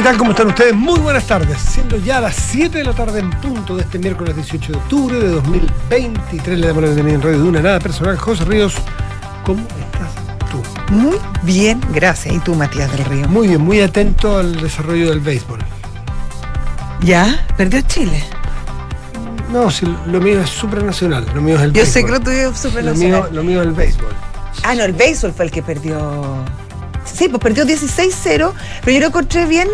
¿Qué tal? ¿Cómo están ustedes? Muy buenas tardes. Siendo ya las 7 de la tarde en punto de este miércoles 18 de octubre de 2023, le damos la bienvenida en Radio Duna, nada personal. José Ríos, ¿cómo estás tú? Muy bien, gracias. ¿Y tú, Matías del Río? Muy bien, muy atento al desarrollo del béisbol. ¿Ya? ¿Perdió Chile? No, si lo mío es supranacional, lo mío es el Yo béisbol. sé que lo tuyo es lo mío, supernacional. lo mío es el béisbol. Ah, no, el béisbol fue el que perdió. Sí, pues perdió 16-0, pero yo lo encontré bien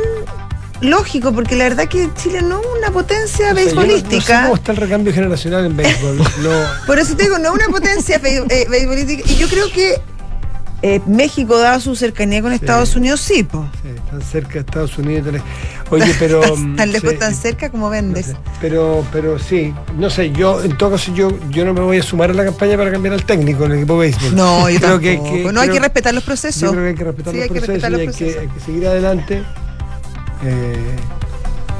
lógico, porque la verdad que Chile no es una potencia O sea, yo no- No, sé beisbolística. cómo está el recambio generacional en béisbol. No, Por eso te digo, no es una potencia eh, beisbolística. Y yo creo que eh, México, dada su cercanía con Estados Unidos, sí, pues. sí, tan cerca de Estados Unidos. Oye, pero. mm, tan lejos, sí, tan cerca como no vendes. sé, pero, pero sí, no sé, yo en todo caso yo, yo no me voy a sumar a la campaña para cambiar al técnico en el equipo de béisbol. No, yo Creo que- que- no hay que respetar los procesos. Yo creo que hay que respetar Sí, los hay que procesos respetar y hay que, hay que seguir adelante. eh,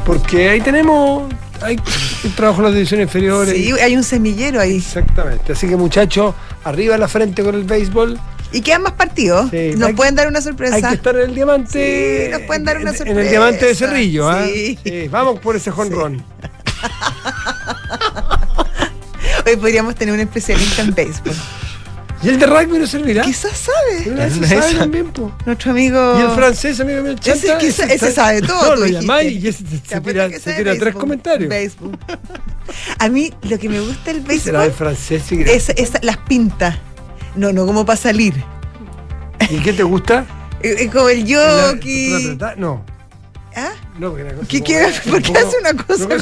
porque ahí tenemos hay un trabajo en las divisiones inferiores. Sí, hay un semillero ahí. Exactamente. Así que muchachos, arriba la frente con el béisbol. Y quedan más partidos. Sí, Nos pueden dar una sorpresa. Hay que estar en el diamante. Sí, nos pueden dar una en- En sorpresa. el diamante de Cerrillo, ¿ah? Sí. Sí, Vamos por ese jonrón. Hoy podríamos tener un especialista en béisbol. ¿Y el de rugby no servirá? Quizás sabe. Pero ese sabe esa. también, po. Nuestro amigo. Y el francés, amigo mío, el Ese Chanta, quizá- ese sabe todo, No, lo llamáis y ese Te tira, se tira tres béisbol. comentarios. Béisbol. A mí lo que me gusta del Será el béisbol francés, sí, es, es las pintas. No, no como para salir. ¿Y qué te gusta? Es como el la- No, ¿Ah? no, porque una cosa ¿Qué un ¿Por qué hace una cosa? una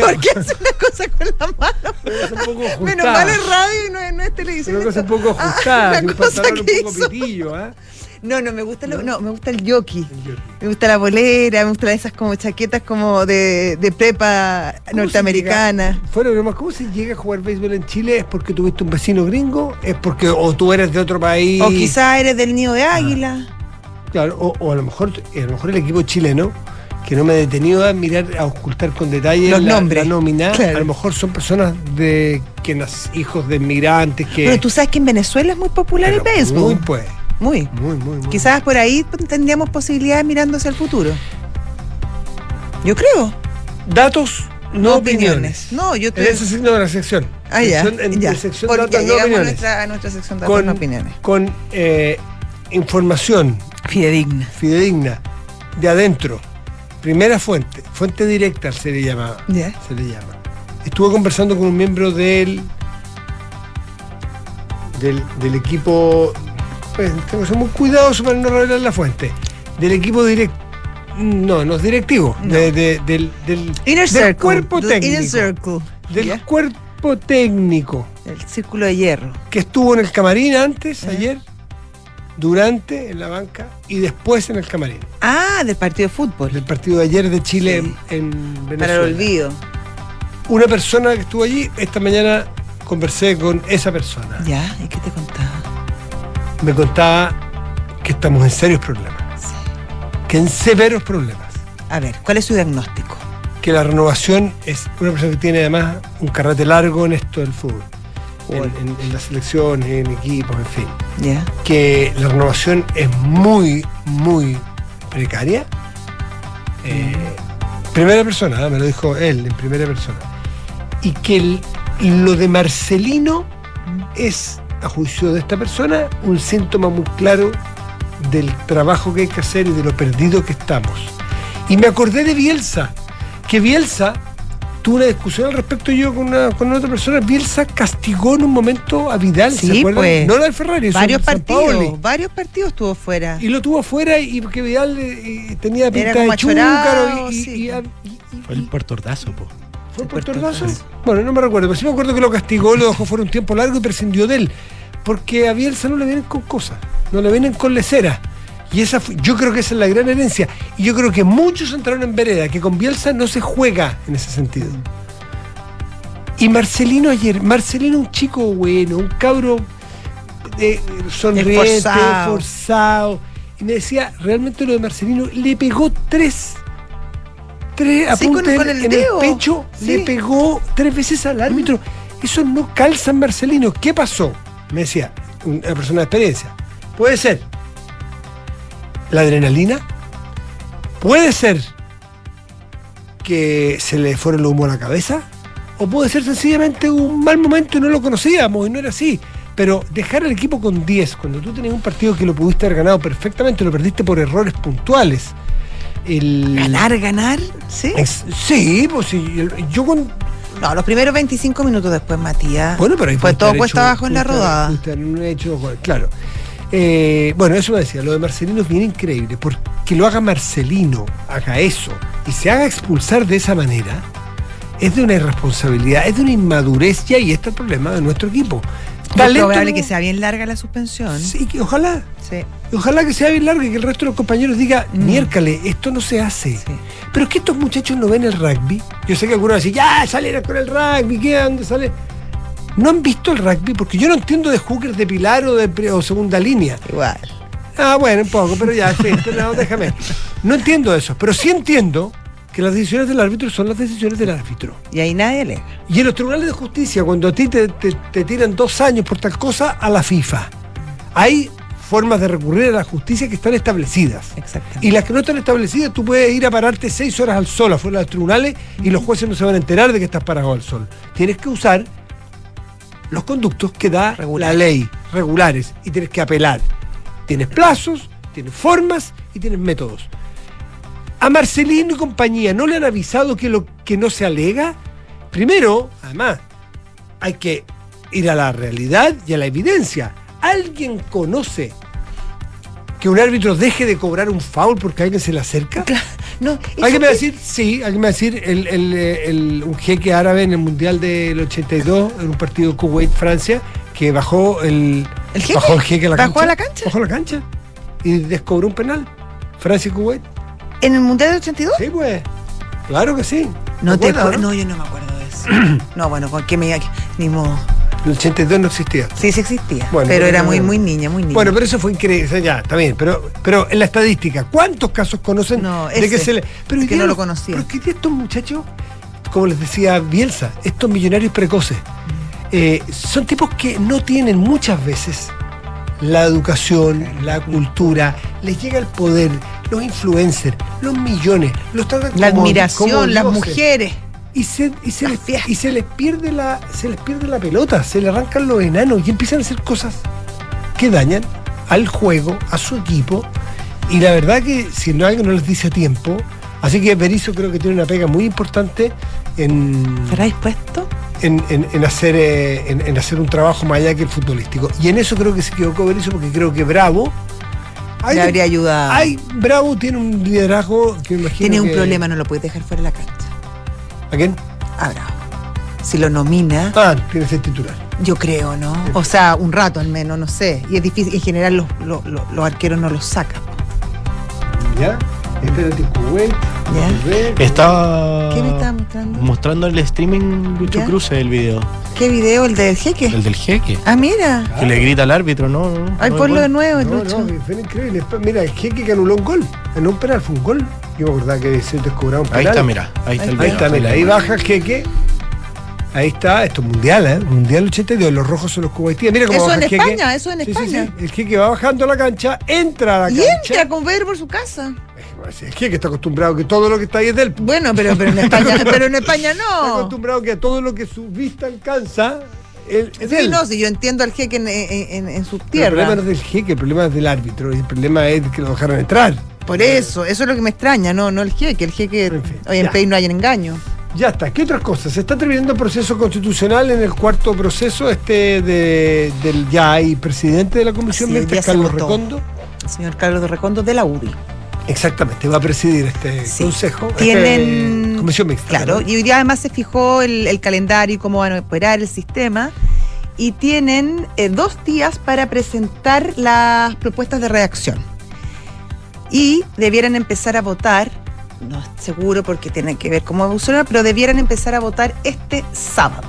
¿Por qué hace una cosa con la mano? una. Menos mal es radio y no es, no es televisión. Una cosa un poco Ah, ajustada, una que un cosa un que poco hizo. pitillo, ¿ah? No, no, me gusta, lo- no, me gusta el jockey. Me gusta la bolera, me gustan esas como chaquetas como de, de prepa ¿Cómo se norteamericana. Fuera broma, ¿cómo se llega a jugar béisbol en Chile? ¿Es porque tuviste un vecino gringo? ¿Es porque o tú eres de otro país? O quizá eres del nido de águila. Claro, o, o a lo mejor a lo mejor el equipo chileno, que no me he detenido a mirar, a ocultar con detalle Los la, nombres. la nómina, Claro. a lo mejor son personas de que hijos de inmigrantes que. Pero tú sabes que en Venezuela es muy popular el béisbol. Muy pues. Muy. Muy, muy, muy. Quizás por ahí tendríamos posibilidades mirando hacia el futuro. Yo creo. Datos, no opiniones. No, yo En te. ese signo de la sección. Ah, ya. Sección- en ya. la sección Porque datos, ya no llegamos a opiniones. nuestra, a nuestra sección de datos Con, no opiniones. con eh, información Fidedigna. fidedigna de adentro. Primera fuente, fuente directa se le llama. Se le llama. Estuve conversando con un miembro del del, del equipo. Pues, tengo que ser muy cuidadoso para no revelar la fuente. Del equipo direct No, no es directivo. No. de- de- del, del, del Circle. cuerpo técnico. Circle. Del cuerpo técnico El círculo de hierro. que estuvo en el camarín antes, Ajá. ayer, durante en la banca y después en el camarín. Ah, del partido de fútbol. del partido de ayer de Chile Sí. en, en Venezuela. Para el olvido. Una persona que estuvo allí, esta mañana conversé con esa persona. Ya, ¿y qué te contaba? Me contaba que estamos en serios problemas, Sí. que en severos problemas, A ver, ¿cuál es su diagnóstico? que la renovación es una persona que tiene además un carrete largo en esto del fútbol, en, en- en las selecciones, en equipos, en fin, Ya. que la renovación es muy, muy precaria. Eh, primera persona, ¿eh? me lo dijo él en primera persona. Y que el- lo de Marcelino es, a juicio de esta persona, un síntoma muy claro del trabajo que hay que hacer y de lo perdido que estamos. Y me acordé de Bielsa, que Bielsa tuvo una discusión al respecto yo con, una, con otra persona. Bielsa castigó en un momento a Vidal, ¿se Sí, acuerdan? pues. No la del Ferrari, Varios partidos, varios partidos estuvo fuera. Y lo tuvo afuera y porque Vidal eh, eh, tenía pinta como de chúcaro y, y- sí. y- y- y- Fue el puertordazo, po. ¿Fue por. Bueno, no me recuerdo, pero sí me acuerdo que lo castigó, lo dejó fuera un tiempo largo y prescindió de él. Porque a Bielsa no le vienen con cosas, no le vienen con lecera. Y esa fue- yo creo que esa es la gran herencia. Y yo creo que muchos entraron en vereda, que con Bielsa no se juega en ese sentido. Y Marcelino ayer, Marcelino un chico bueno, un cabro eh, sonriente, Esforzado. esforzado. Y me decía, realmente lo de Marcelino le pegó tres, tres Sí, con- apuntes con el en dedo. el pecho, Sí. le pegó tres veces al árbitro. Eso no calza en Marcelino. ¿Qué pasó? Me decía, una persona de experiencia. Puede ser la adrenalina, Puede ser que se le fuera el humo a la cabeza, o puede ser sencillamente un mal momento y no lo conocíamos y no era así. Pero dejar al equipo con 10, cuando tú tenías un partido que lo pudiste haber ganado perfectamente, lo perdiste por errores puntuales. El... Ganar, ganar, sí. Es- sí, pues sí. Yo con. No, los primeros 25 minutos después, Matías. Bueno, pero ahí fue todo puesto abajo en la rodada. hecho claro. Eh, bueno, eso me decía, lo de Marcelino es bien increíble, porque lo haga Marcelino, haga eso, y se haga expulsar de esa manera, es de una irresponsabilidad, es de una inmadurez, y ahí está el problema de nuestro equipo. Es probable que sea bien larga la suspensión. Sí, que ojalá. Sí. Y Ojalá que sea bien largo y que el resto de los compañeros diga, Mm. miércale, esto no se hace. Sí. Pero es que estos muchachos no ven el rugby. Yo sé que algunos van a decir, ya, salieron con el rugby, ¿qué? ¿Dónde sale? No han visto el rugby porque yo no entiendo de hookers de pilar o de o segunda línea. Igual. Ah, bueno, un poco, pero ya, sí, no, déjame. No entiendo eso, pero sí entiendo que las decisiones del árbitro son las decisiones del árbitro. Y ahí nadie alega. Y en los tribunales de justicia, cuando a ti te, te- te tiran dos años por tal cosa, a la FIFA. Hay formas de recurrir a la justicia que están establecidas. Y las que no están establecidas, tú puedes ir a pararte seis horas al sol afuera de los tribunales y los jueces no se van a enterar de que estás parado al sol. Tienes que usar los conductos que da la ley, regulares, y tienes que apelar. Tienes plazos, tienes formas y tienes métodos. A Marcelino y compañía no le han avisado que lo que no se alega. Primero, además, hay que ir a la realidad y a la evidencia. ¿Alguien conoce que un árbitro deje de cobrar un foul porque alguien se le acerca? No, Alguien me va a decir, sí, alguien me va a decir, el, el, eh, el- un jeque árabe en el Mundial del 82, en un partido Kuwait-Francia, que bajó el, ¿El jeque? bajó el jeque a la ¿Bajó cancha. a la cancha? Bajó a la cancha. Y descobró un penal. Francia y Kuwait. que- ¿En el Mundial del 82? Sí, pues. Claro que sí. No ¿Te acuerdas, no? No, yo no me acuerdo de eso. no, bueno, con que me. Ni modo. El 82 no existía. Sí, sí existía. Bueno, pero era no- muy, muy niña, muy niña. Bueno, pero eso fue increíble. O sea, ya, está bien. Pero, pero en la estadística, ¿cuántos casos conocen No, de que ese, se le. Pero es que no lo conocía. Pero es que estos muchachos, como les decía Bielsa, estos millonarios precoces, eh, son tipos que no tienen muchas veces la educación, la cultura, les llega el poder, los influencers, los millones, los tratan la como- admiración, como las mujeres. Y se, y, se La les, fiesta. y se les pierde la se les pierde la pelota, se le arrancan los enanos y empiezan a hacer cosas que dañan al juego, a su equipo. Y la verdad que si no alguien no les dice a tiempo, así que Berizzo creo que tiene una pega muy importante en, ¿Estará dispuesto? en, en- en hacer eh, en, en hacer un trabajo más allá que el futbolístico. Y en eso creo que se equivocó Berizzo porque creo que Bravo hay- Le habría ayudado. hay- Bravo tiene un liderazgo que me imagino Tiene un que- problema, no lo puedes dejar fuera de la cancha. ¿A quién? Ah, bravo. Si lo nomina, Ah, tiene que ser titular. yo creo, ¿no? O sea, un rato al menos, no sé. Y es difícil, en general los, los, los- los arqueros no los sacan. ¿Ya? Espérate, Kuwait. ¿Ya? volver. Estaba ¿Qué me estaba mostrando? mostrando el streaming Lucho ¿Ya? Cruz el video. ¿Qué video? ¿El del jeque? El del jeque. Ah, mira. Que le grita al árbitro, ¿no? no, Ay, no, ponlo de nuevo, No, Lucho. no, fue increíble. Mira, el jeque que anuló un gol. En un penal fue un gol. Yo me acordaba que se descobraba un penal. Ahí está, mira. Ahí está el video. Ahí está, mira. Ahí baja el jeque. Ahí está, esto es mundial, ¿eh? Mundial 82. Los rojos son los cubaitíes. Mira cómo Eso baja en el jeque. España, eso en Sí, España. sí. El jeque va bajando a la cancha, entra a la Y cancha. entra con Pedro por su casa. El jeque está acostumbrado que todo lo que está ahí es del. Bueno, pero, pero en España, pero en España Está no. acostumbrado que todo lo que su vista alcanza de Sí, no, si yo entiendo al jeque en, en, en, en su Pero El problema no es del jeque, el problema es del árbitro. Y el problema es que lo dejaron entrar. Por eso, eso es lo que me extraña, no, no el jeque. El jeque, En fin, hoy en ya. país no hay engaño. Ya está. ¿Qué otras cosas? Se está terminando el proceso constitucional en el cuarto proceso, este de, del ya hay presidente de la comisión se Carlos votó. Recondo. El señor Carlos de Recondo de la UDI. Exactamente, va a presidir este Sí. consejo. este, Tienen. comisión mixta. Claro, y hoy día además se fijó el, el calendario y cómo van a operar el sistema. Y tienen eh, dos días para presentar las propuestas de redacción. Y debieran empezar a votar, no es seguro porque tiene que ver cómo va a funcionar, pero debieran empezar a votar este sábado.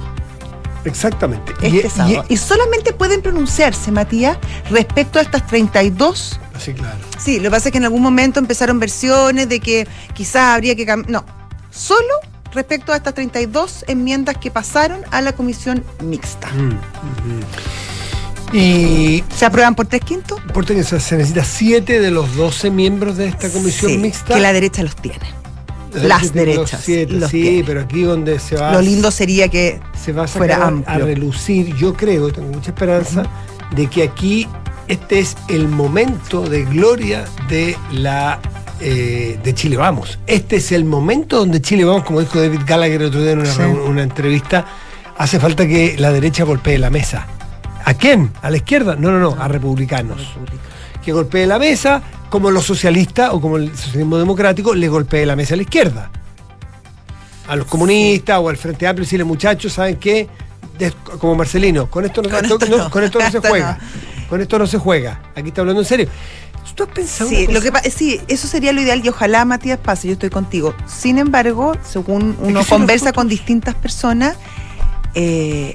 Exactamente. Este Y- sábado. Y, solamente pueden pronunciarse, Matías, respecto a estas 32 y- así, claro. Sí, lo que pasa es que en algún momento empezaron versiones de que quizás habría que cambiar. No, solo respecto a estas 32 enmiendas que pasaron a la comisión mixta. Mm, mm. Y ¿Se aprueban por tres quintos? importa que se se necesita 7 de los 12 miembros de esta comisión Sí, mixta. Que la derecha los tiene. La las los derechas siete, los sí, tiene. pero aquí donde se va, Lo lindo sería que se va a sacar a, amplio. a relucir, yo creo, tengo mucha esperanza, de que aquí este es el momento de gloria de la eh, de Chile Vamos. Este es el momento donde Chile Vamos, como dijo David Gallagher el otro día en una, Sí. reun- una entrevista, hace falta que la derecha golpee la mesa. ¿A quién? ¿A la izquierda? No, no, no, a republicanos. Que golpee la mesa, como los socialistas o como el socialismo democrático le golpee la mesa a la izquierda. A los comunistas o al Frente Amplio decirle, muchachos, ¿saben qué? Como Marcelino, con esto no, Con esto esto no- no, con esto no se juega. Con esto no se juega. Aquí está hablando en serio. ¿Tú has pensado Sí, lo que sí, eso sería lo ideal y ojalá Matías pase, yo estoy contigo. Sin embargo, según uno que conversa con distintas personas, eh,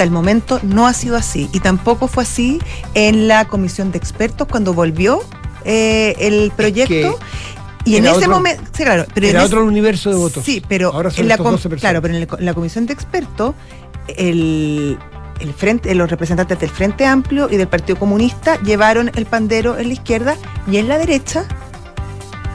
hasta el momento no ha sido así. Y tampoco fue así en la comisión de expertos cuando volvió eh, el proyecto. y en ese otro- momento, sí, claro, pero en Era ese- otro universo de votos. Sí, pero Ahora son en la, com- 12 personas. claro, pero en, el- en la comisión de expertos, el, el frente, los representantes del Frente Amplio y del Partido Comunista llevaron el pandero en la izquierda y en la derecha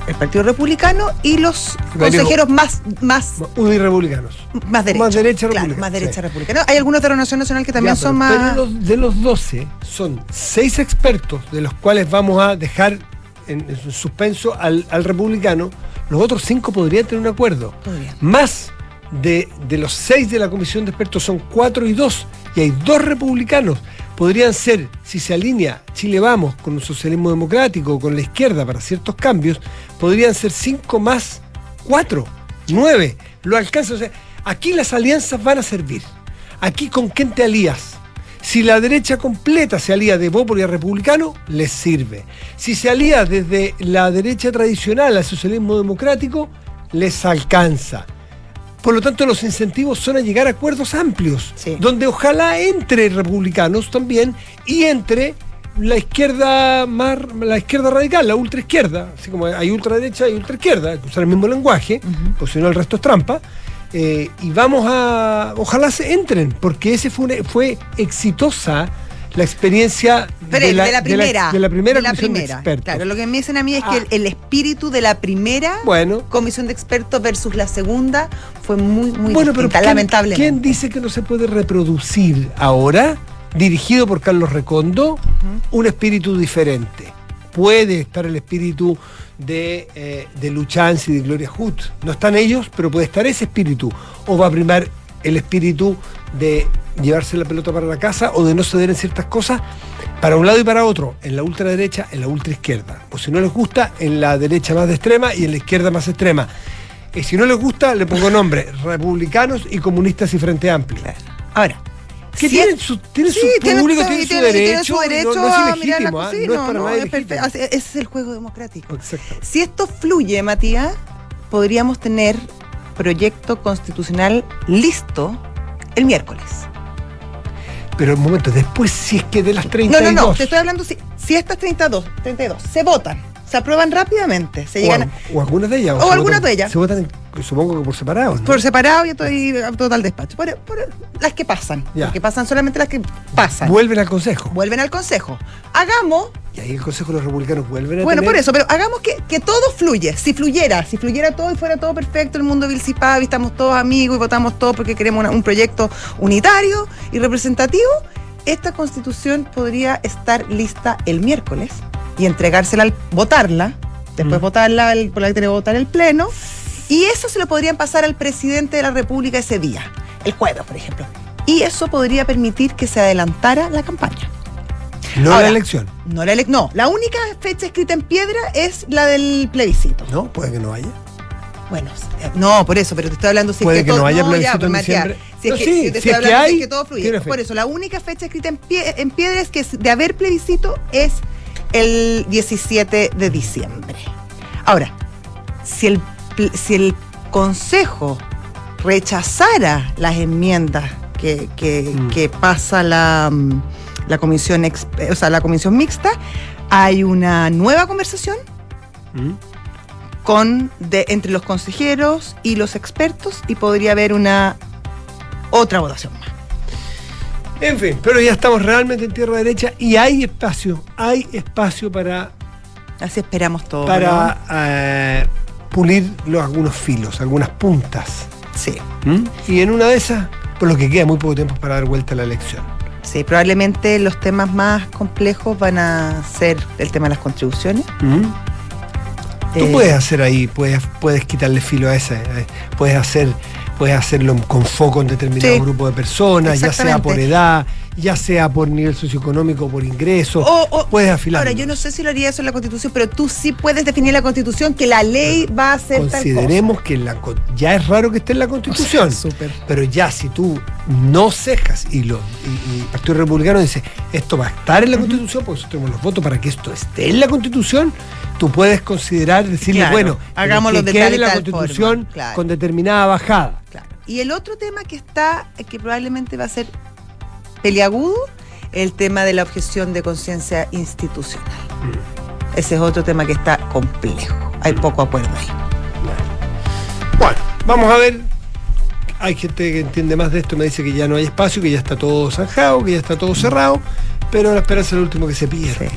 el Partido Republicano y los Varios- consejeros más, más, Unirepublicanos. más derechos. Más derecha Claro, republicana, más derecha sí. republicana. Hay algunos de Renovación Nacional que también Ya, son pero- más. Pero de los 12 son 6 expertos, de los cuales vamos a dejar en, en suspenso al, al republicano. Los otros 5 podrían tener un acuerdo. Más de, de los 6 de la comisión de expertos son 4 y 2. Y hay dos republicanos. Podrían ser, si se alinea Chile Vamos con un socialismo democrático o con la izquierda para ciertos cambios, podrían ser 5 más 4, 9. Lo alcanza. O sea, aquí las alianzas van a servir. Aquí con quién te alías. Si la derecha completa se alía de Bópoli a republicano, les sirve. Si se alía desde la derecha tradicional al socialismo democrático, les alcanza. Por lo tanto, los incentivos son a llegar a acuerdos amplios, Sí. donde ojalá entre republicanos también y entre la izquierda más, la izquierda radical, la ultraizquierda, así como hay ultraderecha y ultraizquierda, hay que usar el mismo lenguaje, pues si no el resto es trampa. eh, y vamos a, ojalá se entren, porque ese fue, una- fue exitosa la experiencia Pero de, la, primera. de la primera de la comisión de primera. expertos. Claro, lo que me dicen a mí es Ah. que el, el espíritu de la primera Bueno, comisión de expertos versus la segunda fue muy, muy bueno, pero ¿quién- lamentablemente. ¿quién dice que no se puede reproducir ahora, dirigido por Carlos Recondo, un espíritu diferente? Puede estar el espíritu de, eh, de de Gloria Hood. No están ellos, pero puede estar ese espíritu. O va a primar el espíritu de llevarse la pelota para la casa o de no ceder en ciertas cosas para un lado y para otro, en la ultraderecha, en la ultraizquierda. O si no les gusta, en la derecha más de extrema y en la izquierda más extrema. Y si no les gusta, le pongo nombre, republicanos y comunistas y Frente Amplio. Ahora, Que si tienen su, tienen Sí, su público, tienen y su derecho, su y derecho no, no a mirar la ¿ah? cocina, no es para no, nada Ese es el juego democrático. Exactamente. Si esto fluye, Matías, podríamos tener proyecto constitucional listo el miércoles. Pero un momento, después si es que de las No, 32... no, no, te estoy hablando si, si estas 32, 32 se votan, se aprueban rápidamente, se o, llegan al- o algunas de ellas. O algunas de ellas. Se votan, supongo que por separado. ¿no? por separado y estoy a total despacho. Por, por las que pasan, Ya. porque pasan solamente las que pasan. Vuelven al Consejo. Vuelven al Consejo. Hagamos Y ahí el Consejo de los Republicanos vuelven a Bueno, tener- por eso, pero hagamos que, que todo fluye. Si fluyera, si fluyera todo y fuera todo perfecto, el mundo y estamos todos amigos y votamos todos porque queremos una- un proyecto unitario y representativo, esta constitución podría estar lista el miércoles y entregársela al votarla, después Mm. votarla, el, por la que tiene que votar el Pleno, y eso se lo podrían pasar al presidente de la República ese día, el jueves, por ejemplo. Y eso podría permitir que se adelantara la campaña. No la elección. No la, ele- no, la única fecha escrita en piedra es la del plebiscito. No, puede que no haya. Bueno, eh, no, por eso, pero te estoy hablando si Puede es que todo- no haya ya, plebiscito pues, en. Si es No, que, sí, si te si estoy es que hablando que todo fluye. Por eso, la única fecha escrita en, pie- en piedra es que es de haber plebiscito es el 17 de diciembre. Ahora, si el, si el Consejo rechazara las enmiendas que, que- Mm. que pasa la, mm, la comisión ex- o sea, la comisión mixta, hay una nueva conversación ¿Mm? Con de, entre los consejeros y los expertos y podría haber una otra votación más. En fin, pero ya estamos realmente en tierra derecha y hay espacio, hay espacio para, Así esperamos todo. para eh, pulir los, algunos filos, algunas puntas. ¿no? Sí. Y en una de esas, por lo que queda muy poco tiempo para dar vuelta a la elección. Sí, probablemente los temas más complejos van a ser el tema de las contribuciones. Tú Eh, puedes hacer ahí, puedes, puedes quitarle filo a ese, eh, puedes hacer, puedes hacerlo con foco en determinado Sí. grupo de personas, ya sea por edad, ya sea por nivel socioeconómico, por ingreso, O- o- puedes afilar. Ahora, yo no sé si lo haría eso en la Constitución, pero tú sí puedes definir en la Constitución que la ley va a ser tal cosa. Consideremos que la, ya es raro que esté en la Constitución, Súper. pero ya si tú no cejas y, lo, y, y el Partido Republicano dice esto va a estar en la Constitución, porque nosotros tenemos los votos para que esto esté en la Constitución, tú puedes considerar, decirle, Claro, bueno, hagámoslo que de quede en la tal Constitución forma, claro. con determinada bajada. Claro. Y el otro tema que está, que probablemente va a ser peliagudo, el tema de la objeción de conciencia institucional. Mm. Ese es otro tema que está complejo. Hay poco acuerdo ahí. Bueno, vamos a ver. Hay gente que entiende más de esto, me dice que ya no hay espacio, que ya está todo zanjado, que ya está todo cerrado, pero la esperanza es el último que se pierde.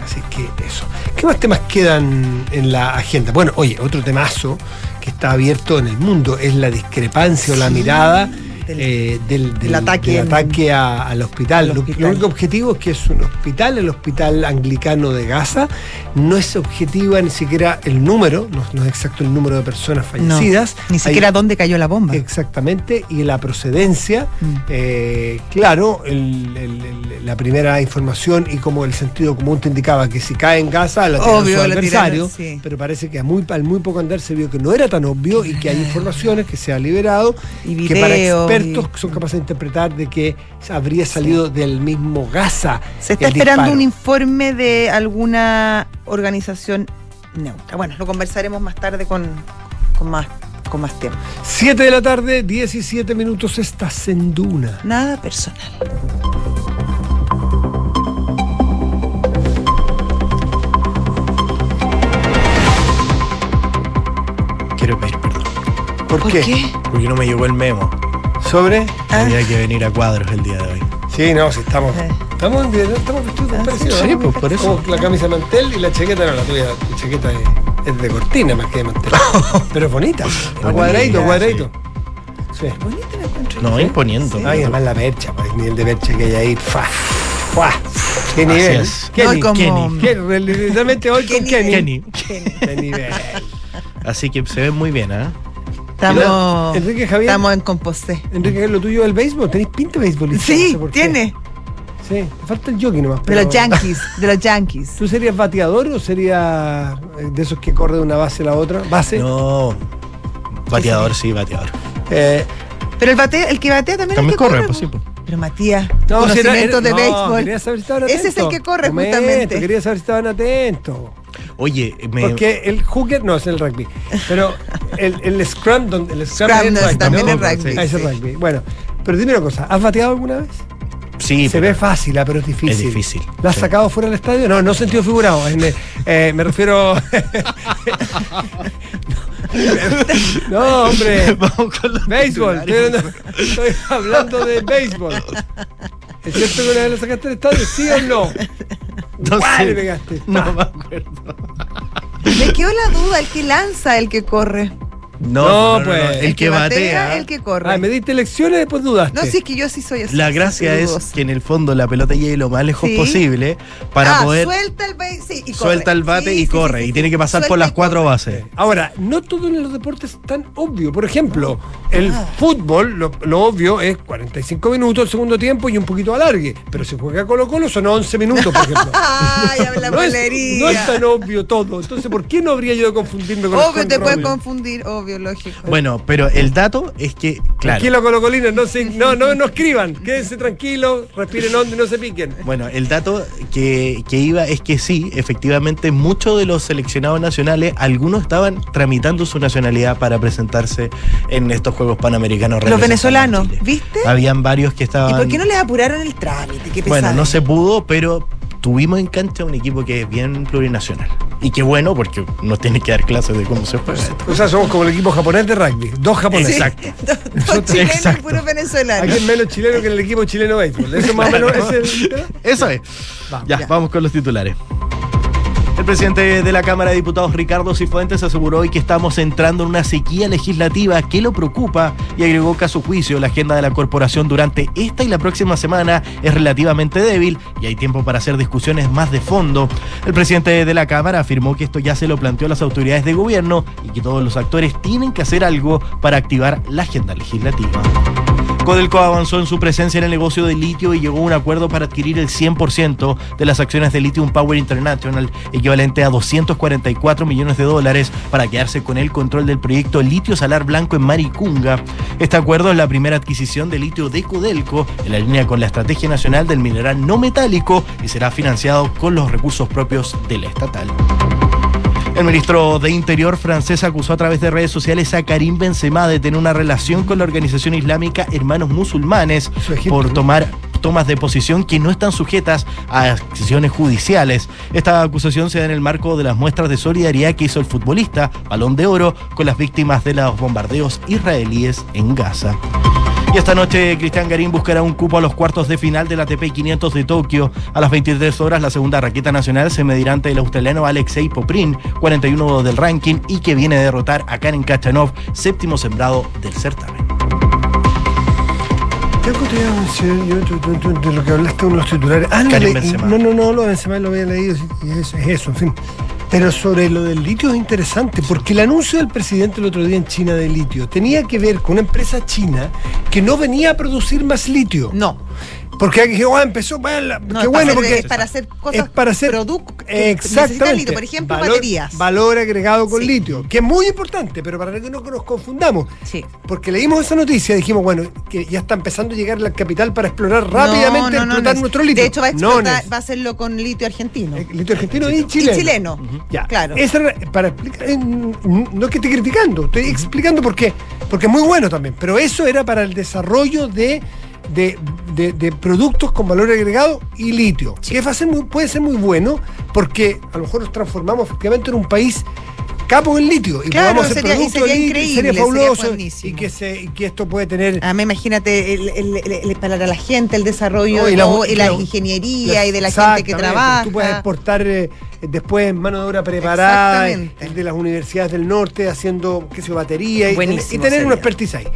Así que eso. ¿Qué más temas quedan en la agenda? Bueno, oye, otro temazo que está abierto en el mundo es la discrepancia o la mirada del- eh, del, del- del ataque del en- ataque a- al hospital. al Lo- hospital. Lo, único objetivo es que es un hospital, el hospital anglicano de Gaza. No es objetiva ni siquiera el número, no, no es exacto el número de personas No, fallecidas. ni Hay- siquiera dónde cayó la bomba. Exactamente, y la procedencia, Mm. eh, claro, el- el- el- la primera información y como el sentido común te indicaba que si cae en Gaza la Obvio, su la adversario, tiraron, sí. pero parece que a muy, al muy poco andar se vio que no era tan obvio y que hay informaciones que se ha liberado Y que para expertos y- son capaces de interpretar de que habría salido del mismo Gaza. Se está esperando disparo. un informe de alguna organización neutra. Bueno, lo conversaremos más tarde con, con más, con más tiempo. 7 de la tarde, 17 minutos, estás en Duna. Nada personal. Quiero pedir perdón. ¿Por, ¿Por qué? qué? Porque no me llegó el memo. ¿Sobre? Ah. Había que venir a cuadros el día de hoy. Sí, no, sí, estamos. Eh. Estamos, en- estamos vestidos Ah, parecidos. sí, ¿no? pues, por eso. Como la camisa de mantel y la chaqueta, no, la tuya, tu chaqueta es, es de cortina más que de mantel. Pero es bonita. A cuadradito, sí. cuadradito. Sí. Bonita la encuentro. No, imponiendo. Ay, además la percha, pues, el nivel de percha que hay ahí. ¡Fua! ¡Fua! ¡Qué nivel! es. ¡Qué No, ni- como- Kenny. qué- Literalmente hoy con Kenny. Kenny. ¡Qué nivel! Así que se ven muy bien, ¿ah? Estamos, Enrique Javier. estamos en Composé. Enrique, lo tuyo del béisbol. ¿Tenéis pinta de béisbolista? Sí, no sé tiene. Sí, falta el jockey nomás. De pero- los Yankees, de los Yankees. ¿Tú serías bateador o serías eh, de esos que corre de una base a la otra? ¿Base? No. Bateador, sí, bateador. Eh, Pero el, bate, el que batea también, También es el que corre, corre. pues sí, pues. Pero Matías, no, si era- conocimientos de no, béisbol. Quería saber si estaban Ese es el que corre, Momento, justamente. Quería saber si estaban atentos. Oye, me. Porque el hooker no es el rugby. Pero el, el scrum, donde el scrum, Scrum es rugby, también ¿no? es rugby, Ah, es. Bueno, pero dime una cosa, ¿has bateado alguna vez? sí, Se pero- ve fácil, ah, pero es difícil. Es difícil, ¿La has sí. sacado fuera del estadio? No, no sentido figurado. en, eh, eh, me refiero. no, hombre. Vamos con los Béisbol. titulares. Estoy hablando, estoy hablando de béisbol. ¿Es cierto que una vez lo sacaste del estadio? ¿Sí o no? No sé. le pegaste. No me acuerdo. Me quedó la duda, el que lanza, el que corre. No, No, no, no, pues. no, El que batea. el que corre. Ah, me diste lecciones y después dudaste. No, sí, es que yo sí soy así. La gracia es que en el fondo la pelota llegue lo más lejos Sí. posible para ah, poder. Suelta el, sí, y corre. Suelta el bate Sí, y sí, corre. sí, sí, y tiene que pasar por las cuatro bases. Ahora, no todo en los deportes es tan obvio. Por ejemplo, el Ah. fútbol, lo, lo obvio es 45 minutos el segundo tiempo y un poquito alargue. Pero si juega Colo Colo son 11 minutos, por ejemplo. Ay, habla no, es, bolería. no es tan obvio todo. Entonces, ¿por qué no habría yo de confundirme con Obvio, te puedes confundir, obvio, lógico. Bueno, pero el dato es que, claro. Tranquilo, colocolinos, no, se, no, no, no escriban. Quédense tranquilos, respiren hondo y no se piquen. Bueno, el dato que, que iba es que sí, efectivamente, muchos de los seleccionados nacionales, algunos estaban tramitando su nacionalidad para presentarse en estos Juegos Panamericanos. Los venezolanos. ¿viste? Habían varios que estaban. ¿Y por qué no les apuraron el trámite? Qué Bueno, no se pudo, pero tuvimos en cancha un equipo que es bien plurinacional. Y qué bueno, porque nos tiene que dar clases de cómo se juega. esto. O sea, somos como el equipo japonés de rugby. Dos japoneses. Exacto. Dos, chilenos y exacto. puros venezolanos. Aquí es menos chileno que en el equipo chileno de béisbol. Eso más o menos es el. Eso es. Vamos. ya, Ya. vamos con los titulares. El presidente de la Cámara de Diputados, Ricardo Cifuentes, aseguró hoy que estamos entrando en una sequía legislativa que lo preocupa y agregó que a su juicio la agenda de la corporación durante esta y la próxima semana es relativamente débil y hay tiempo para hacer discusiones más de fondo. El presidente de la Cámara afirmó que esto ya se lo planteó a las autoridades de gobierno y que todos los actores tienen que hacer algo para activar la agenda legislativa. Codelco avanzó en su presencia en el negocio de litio y llegó a un acuerdo para adquirir el 100% de las acciones de Lithium Power International, equivalente a 244 millones de dólares, para quedarse con el control del proyecto Litio Salar Blanco en Maricunga. Este acuerdo es la primera adquisición de litio de Codelco en la línea con la Estrategia Nacional del Mineral No Metálico y será financiado con los recursos propios de la estatal. El ministro de Interior francés acusó a través de redes sociales a Karim Benzema de tener una relación con la organización islámica Hermanos Musulmanes por tomar tomas de posición que no están sujetas a acciones judiciales. Esta acusación se da en el marco de las muestras de solidaridad que hizo el futbolista Balón de Oro con las víctimas de los bombardeos israelíes en Gaza. Y esta noche Cristian Garín buscará un cupo a los cuartos de final del ATP 500 de Tokio. A las 23 horas la segunda raqueta nacional se medirá ante el australiano Alexei Poprin, 41 del ranking y que viene a derrotar a Karen Kachanov, séptimo sembrado del certamen. ¿Qué algo te iba a mencionar yo de lo que hablaste uno de los titulares? Ah, no, no, no, lo de Benzema lo había leído es eso, en fin. Pero sobre lo del litio es interesante, porque el anuncio del presidente el otro día en China de litio tenía que ver con una empresa china que no venía a producir más litio. No. Porque aquí oh, empezó, bueno, la- No, qué bueno, porque es para hacer cosas, es para hacer necesitan exactamente litio, por ejemplo, valor, baterías. valor agregado con Sí. litio que es muy importante pero para que no nos confundamos Sí. porque leímos esa noticia y dijimos bueno que ya está empezando a llegar la capital para explorar rápidamente No, no, no, explotar nuestro litio De hecho, va a, explotar- va a hacerlo con litio argentino. Eh, litio argentino y Y chileno chileno. ya, Claro. Esa para explicar, eh, no es que esté criticando, estoy explicando por qué. Porque es muy bueno también, pero eso era para el desarrollo de, de, de- de productos con valor agregado y litio. Que va a ser muy- puede ser muy bueno porque a lo mejor nos transformamos efectivamente en un país capo en litio y Claro, podamos hacer sería- productos sería increíble, sería sería fabuloso buenísimo. y que, se, y que esto puede tener Ah, me imagínate el, el- el- para la gente el desarrollo No, y la- la, y la la- ingeniería y de la gente que trabaja. Tú puedes exportar eh, después mano de obra preparada de las universidades del norte haciendo, qué sé batería y, Buenísimo y tener una sería. expertise ahí.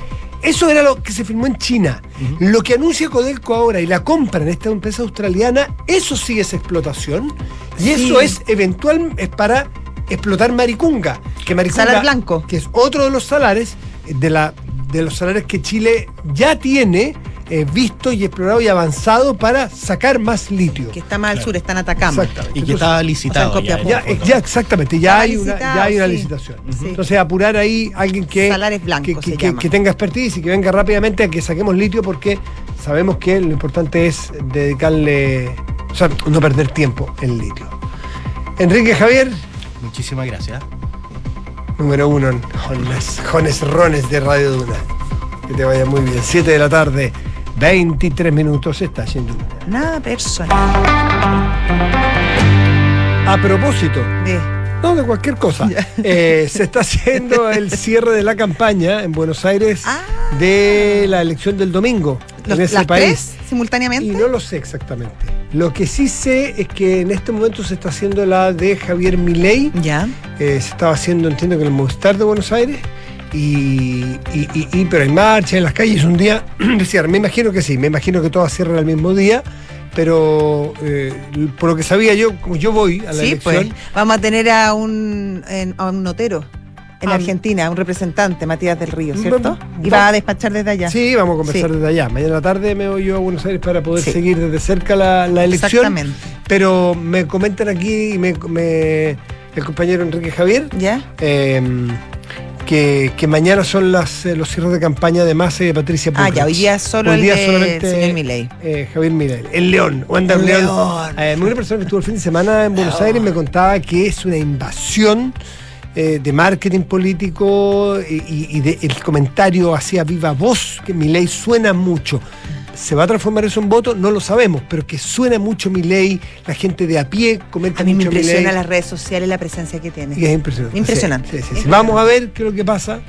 Eso era lo que se firmó en China. Lo que anuncia Codelco ahora y la compra en esta empresa australiana, eso sí es explotación. Y Sí. eso es eventual, es para explotar Maricunga. Que Maricunga, Salar blanco. Que es otro de los salares, eh, de, la, de los salares que Chile ya tiene eh, visto y explorado y avanzado para sacar más litio. que está más al sur, está en Atacama. Exactamente. Y que Entonces, estaba licitado. o sea, en ya, exactamente, ya hay una, licitado, ya hay una sí. licitación. Sí. Entonces apurar ahí alguien que, Salares blancos que, se que- llama. que tenga expertise y que venga rápidamente a que saquemos litio porque sabemos que lo importante es dedicarle, o sea, no perder tiempo en litio. Enrique Javier, Muchísimas gracias. número uno en Jones, Jones Rones de Radio Duna. Que te vaya muy bien. 7 de la tarde, 23 minutos, está yendo. Nada personal. A propósito, De, No, de cualquier cosa. Eh, se está haciendo el cierre de la campaña en Buenos Aires Ah. de la elección del domingo los, en ese las país. tres simultáneamente. Y no lo sé exactamente. Lo que sí sé es que en este momento se está haciendo la de Javier Milei. Ya. Eh, se estaba haciendo, entiendo que en el Movistar de Buenos Aires. Y, y- y- y- pero hay marcha en las calles un día de cierre. Me imagino que sí, me imagino que todas cierran al mismo día. Pero eh, por lo que sabía yo, como yo voy a la Sí, elección. pues. Vamos a tener a un, en- a un notero en Ah. Argentina, un representante, Matías del Río, ¿cierto? Y va- a despachar desde allá. Sí, vamos a conversar Sí. desde allá. Mañana tarde me voy yo a Buenos Aires para poder Sí. seguir desde cerca la, la elección. Exactamente. Pero me comentan aquí me, me- el compañero Enrique Javier ¿Ya? eh, que, que mañana son las, eh, los cierres de campaña de Massa y de Patricia Ah, Bullrich. ya, hoy día solo Hoy el día de solamente, señor Milei. eh, Javier Milei. El León, Wanda El León. León. Eh, una persona que estuvo el fin de semana en Buenos Aires me contaba que es una invasión eh, de marketing político y, y- y de- el comentario hacia viva voz que Milei suena mucho. ¿Se va a transformar eso en voto? No lo sabemos, pero que suena mucho mi ley, la gente de a pie comenta A mí me mucho impresiona las redes sociales la presencia que tiene. Y es impresionante. Impresionante. Sí, sí, sí. Impresionante. Vamos a ver qué es lo que pasa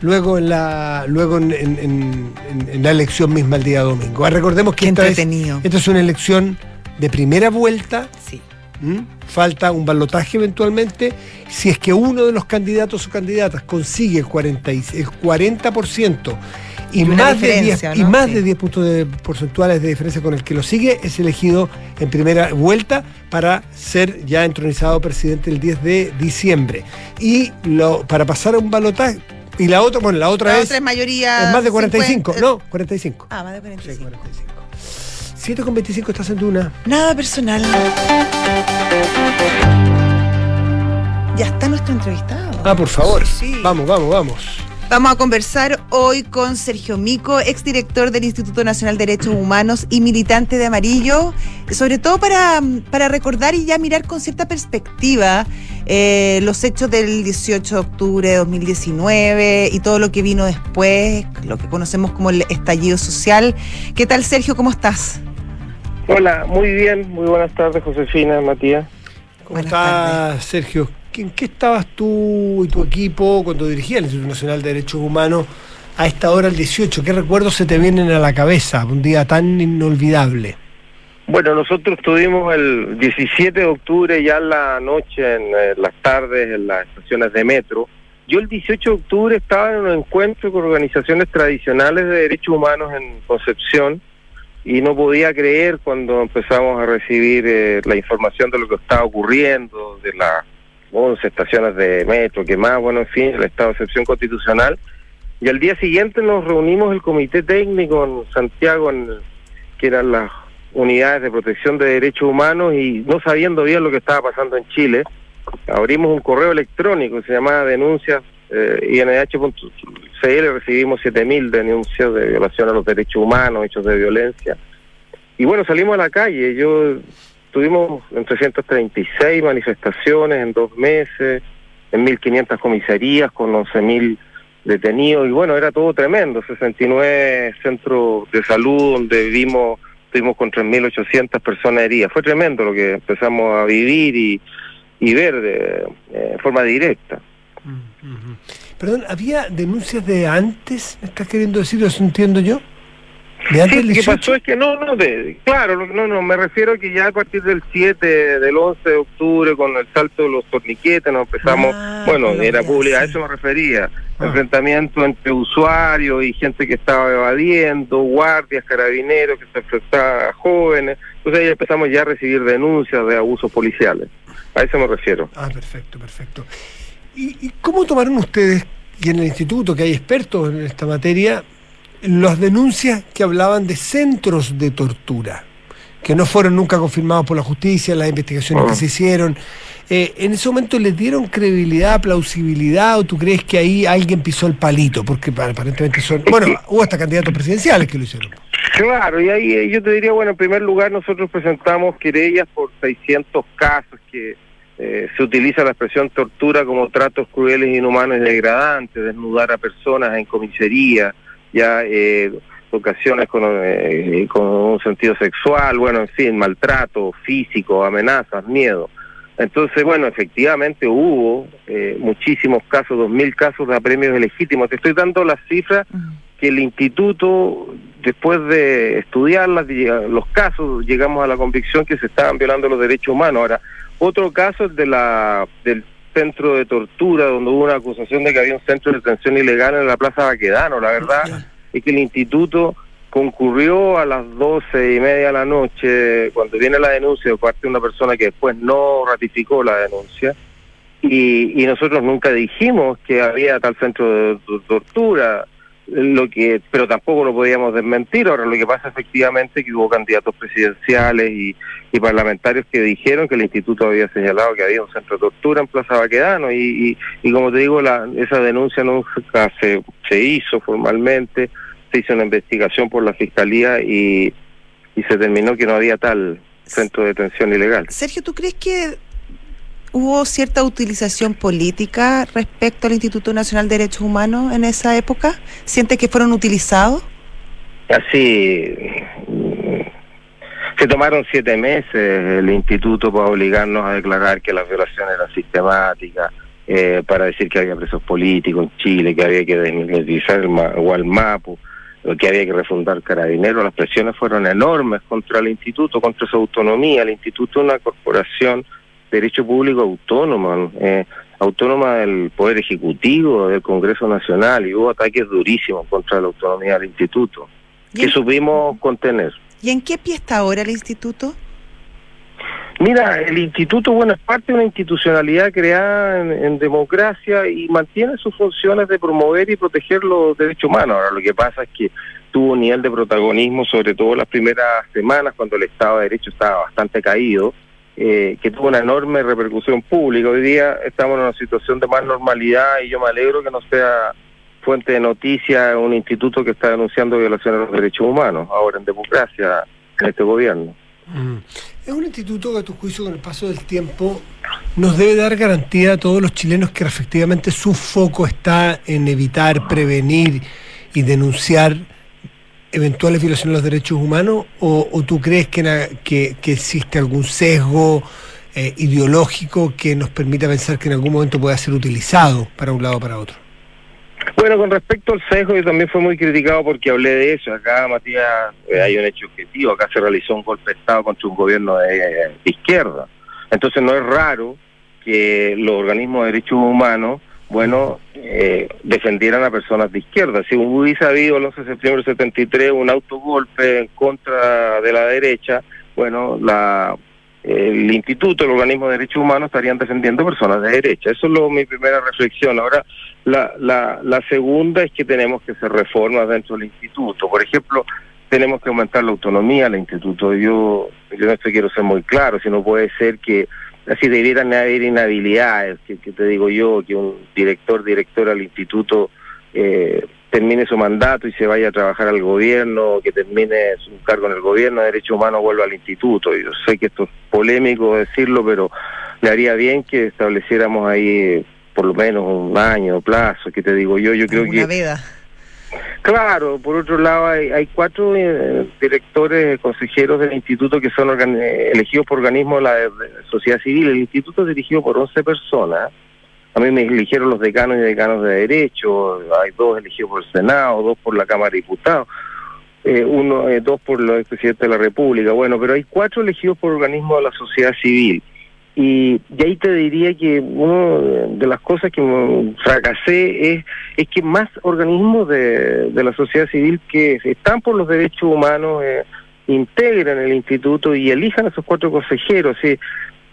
luego en la, luego en, en- en- en- en la elección misma el día domingo. Ah, Recordemos que esta, es, esta es una elección de primera vuelta. Sí. ¿M? Falta un balotaje eventualmente. Si es que uno de los candidatos o candidatas consigue el 40%, y- el 40% y, Y más, de 10, diferencia, y ¿no? más Sí. de 10 puntos de- porcentuales de diferencia con el que lo sigue, es elegido en primera vuelta para ser ya entronizado presidente el 10 de diciembre. Y lo, para pasar a un balotaje, y la otra, bueno, la otra La es, otra es mayoría. es más de 45, 50, no, 45. Ah, más de Sí, 45. 45. 7 con 25 estás en Duna. Nada personal. Ya está nuestro entrevistado. Ah, por favor. Sí. Vamos, vamos, vamos. Vamos a conversar hoy con Sergio Mico, exdirector del Instituto Nacional de Derechos Humanos y militante de Amarillo, sobre todo para, para recordar y ya mirar con cierta perspectiva eh, los hechos del 18 de octubre de 2019 y todo lo que vino después, lo que conocemos como el estallido social. ¿Qué tal, Sergio? ¿Cómo estás? Hola, muy bien, muy buenas tardes, Josefina, Matías. ¿Cómo Buenas estás, Sergio? ¿En qué estabas tú y tu equipo cuando dirigías el Instituto Nacional de Derechos Humanos a esta hora, el 18? ¿Qué recuerdos se te vienen a la cabeza? Un día tan inolvidable. Bueno, nosotros tuvimos el 17 de octubre ya en la noche, en eh, las tardes, en las estaciones de metro. Yo el 18 de octubre estaba en un encuentro con organizaciones tradicionales de derechos humanos en Concepción y no podía creer cuando empezamos a recibir eh, la información de lo que estaba ocurriendo, de las 11 estaciones de metro, que más, bueno, en fin, el estado de excepción constitucional. Y al día siguiente nos reunimos el comité técnico en Santiago, en, que eran las unidades de protección de derechos humanos, y no sabiendo bien lo que estaba pasando en Chile, abrimos un correo electrónico, se llamaba denuncias eh, inh.cl, recibimos 7.000 denuncias de violación a los derechos humanos, hechos de violencia. Y bueno, salimos a la calle, yo tuvimos en 336 manifestaciones en dos meses, en 1.500 comisarías con 11.000 detenidos, y bueno, era todo tremendo, 69 centros de salud donde vivimos, estuvimos con 3.800 personas heridas, fue tremendo lo que empezamos a vivir y, y ver de, eh, forma directa. Perdón, ¿había denuncias de antes? ¿Me estás queriendo decir? ¿Eso entiendo yo? ¿De antes Sí, ¿qué 18? pasó? Es que no, no, de, claro, lo- no, no, me refiero a que ya a partir del 7, del 11 de octubre, con el salto de los torniquetes, nos empezamos, Ah, bueno, era pública, a eso me refería, Ah. enfrentamiento entre usuarios y gente que estaba evadiendo, guardias, carabineros que se enfrentaban a jóvenes, entonces ahí empezamos ya a recibir denuncias de abusos policiales, a eso me refiero. Ah, perfecto, perfecto. ¿Y, y cómo tomaron ustedes, y en el instituto, que hay expertos en esta materia, las denuncias que hablaban de centros de tortura, que no fueron nunca confirmados por la justicia, las investigaciones que Ah. se hicieron? Eh, ¿En ese momento les dieron credibilidad, plausibilidad, o tú crees que ahí alguien pisó el palito? Porque aparentemente son... Bueno, hubo hasta candidatos presidenciales que lo hicieron. Claro, y ahí eh, yo te diría, bueno, en primer lugar nosotros presentamos querellas por 600 casos que eh, se utiliza la expresión tortura como tratos crueles, inhumanos y degradantes, desnudar a personas en comisaría, ya eh, ocasiones con, eh, con un sentido sexual, bueno, en fin, maltrato físico, amenazas, miedo. Entonces, bueno, efectivamente hubo eh, muchísimos casos, 2.000 casos de apremios ilegítimos. Te estoy dando las cifras que el instituto, después de estudiar las- los casos, llegamos a la convicción que se estaban violando los derechos humanos. Ahora, otro caso es de la del centro de tortura, donde hubo una acusación de que había un centro de detención ilegal en la Plaza Baquedano. La verdad es que el instituto concurrió a las doce y media de la noche, cuando viene la denuncia de parte de una persona que después no ratificó la denuncia, y, y nosotros nunca dijimos que había tal centro de to- tortura lo que pero tampoco lo podíamos desmentir. Ahora lo que pasa efectivamente es que hubo candidatos presidenciales y, y parlamentarios que dijeron que el instituto había señalado que había un centro de tortura en Plaza Baquedano y, y, y como te digo la, esa denuncia nunca se, se hizo formalmente. Se hizo una investigación por la fiscalía y, y se terminó que no había tal centro de detención ilegal. Sergio, ¿tú crees que hubo cierta utilización política respecto al Instituto Nacional de Derechos Humanos en esa época? ¿Sientes que fueron utilizados? Así, Se tomaron siete meses el instituto para obligarnos a declarar que las violaciones eran sistemáticas, eh, para decir que había presos políticos en Chile, que había que desmilitarizar el Gualmapu, que había que refundar Carabineros. Las presiones fueron enormes contra el instituto, contra su autonomía. El instituto es una corporación derecho público autónoma, eh, autónoma del Poder Ejecutivo, del Congreso Nacional, y hubo ataques durísimos contra la autonomía del instituto, que supimos contener. ¿Y en qué pie está ahora el instituto? Mira, el instituto, bueno, es parte de una institucionalidad creada en, democracia y mantiene sus funciones de promover y proteger los derechos humanos. Ahora, lo que pasa es que tuvo un nivel de protagonismo, sobre todo las primeras semanas, cuando el Estado de Derecho estaba bastante caído, eh, que tuvo una enorme repercusión pública. Hoy día estamos en una situación de más normalidad y yo me alegro que no sea fuente de noticias un instituto que está denunciando violaciones de los derechos humanos, ahora en democracia, en este gobierno. Mm. Es un instituto que a tu juicio con el paso del tiempo nos debe dar garantía a todos los chilenos que efectivamente su foco está en evitar, prevenir y denunciar eventuales violaciones de los derechos humanos o, tú crees que, que, existe algún sesgo eh, ideológico que nos permita pensar que en algún momento pueda ser utilizado para un lado o para otro? Bueno, con respecto al sesgo, yo también fue muy criticado porque hablé de eso. Acá, Matías, eh, hay un hecho objetivo. Acá se realizó un golpe de Estado contra un gobierno de, izquierda. Entonces no es raro que los organismos de derechos humanos, bueno, eh, defendieran a personas de izquierda. Si hubiese habido el 11 de septiembre del 73 un autogolpe en contra de la derecha, bueno, la el instituto, el organismo de derechos humanos estarían defendiendo personas de derecha. Eso es lo, mi primera reflexión. Ahora, la, la, la segunda es que tenemos que hacer reformas dentro del instituto. Por ejemplo, tenemos que aumentar la autonomía del instituto. Yo, yo no esto quiero ser muy claro, si no puede ser que así debieran haber inhabilidades, que, que te digo yo, que un director, directora del instituto eh, termine su mandato y se vaya a trabajar al gobierno, que termine su cargo en el gobierno de derechos humanos, vuelva al instituto. Yo sé que esto es polémico decirlo, pero le haría bien que estableciéramos ahí por lo menos un año plazo, que te digo yo, yo creo Una que... Vida. Claro, por otro lado hay, hay cuatro eh, directores, consejeros del instituto que son elegidos por organismos de la sociedad civil. El instituto es dirigido por 11 personas a mí me eligieron los decanos y decanos de derecho, hay dos elegidos por el Senado, dos por la Cámara de Diputados, eh, uno, eh, dos por los expresidentes de la República, bueno, pero hay cuatro elegidos por organismos de la sociedad civil. Y, ahí te diría que una de las cosas que fracasé es, es que más organismos de, de la sociedad civil que están por los derechos humanos eh, integran el instituto y elijan a esos cuatro consejeros. ¿sí?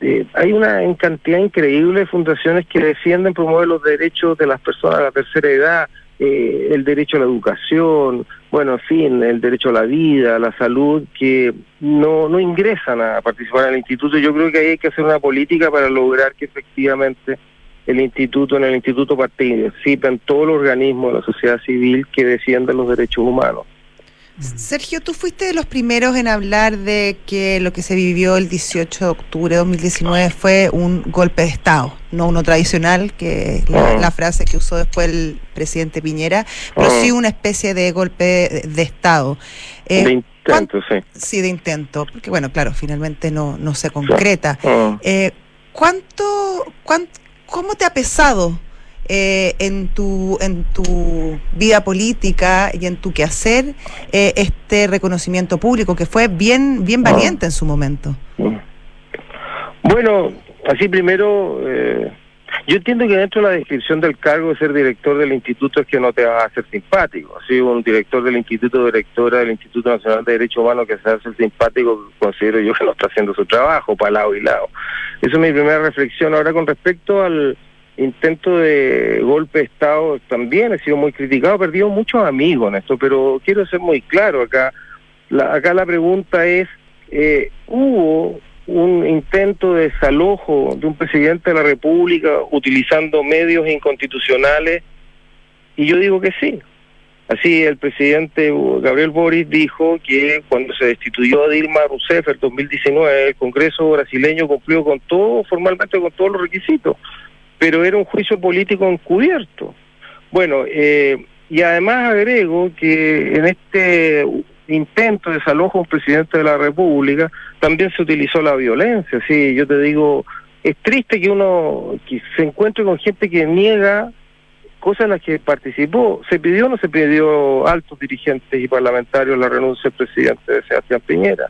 Eh, hay una cantidad increíble de fundaciones que defienden promover los derechos de las personas de la tercera edad, eh, el derecho a la educación, bueno, en fin, el derecho a la vida, a la salud, que no, no ingresan a participar en el instituto. Yo creo que ahí hay que hacer una política para lograr que efectivamente el instituto, en el instituto participen todos los organismos de la sociedad civil que defienden los derechos humanos. Sergio, tú fuiste de los primeros en hablar de que lo que se vivió el 18 de octubre de 2019 fue un golpe de Estado, no uno tradicional, que la, ah. frase que usó después el presidente Piñera, pero sí ah. una especie de golpe de, Estado. Eh, de intento, sí. Sí, de intento, porque bueno, claro, finalmente no, no se concreta. Ah. Eh, ¿Cuánto, cuánto, cómo te ha pesado eh, en, tu, en tu vida política y en tu quehacer eh, este reconocimiento público que fue bien, bien ah. valiente en su momento? Bueno, así primero, eh, yo entiendo que dentro de la descripción del cargo de ser director del instituto es que no te vas a hacer simpático. Así un director del instituto, directora del Instituto Nacional de Derechos Humanos que se hace simpático, considero yo que no está haciendo su trabajo para lado y lado. Esa es mi primera reflexión. Ahora con respecto al intento de golpe de Estado también ha sido muy criticado, ha perdido muchos amigos en esto, pero quiero ser muy claro acá. La, acá la pregunta es, eh, ¿hubo un intento de desalojo de un presidente de la República utilizando medios inconstitucionales? Y yo digo que sí. Así el presidente Gabriel Boris dijo que cuando se destituyó a Dilma Rousseff en 2019, el Congreso brasileño cumplió con todo, formalmente con todos los requisitos pero era un juicio político encubierto. Bueno, eh, y además agrego que en este intento de desalojo a un presidente de la República, también se utilizó la violencia. Sí, yo te digo, es triste que uno se encuentre con gente que niega cosas en las que participó. ¿Se pidió o no se pidió altos dirigentes y parlamentarios la renuncia del presidente de Sebastián Piñera?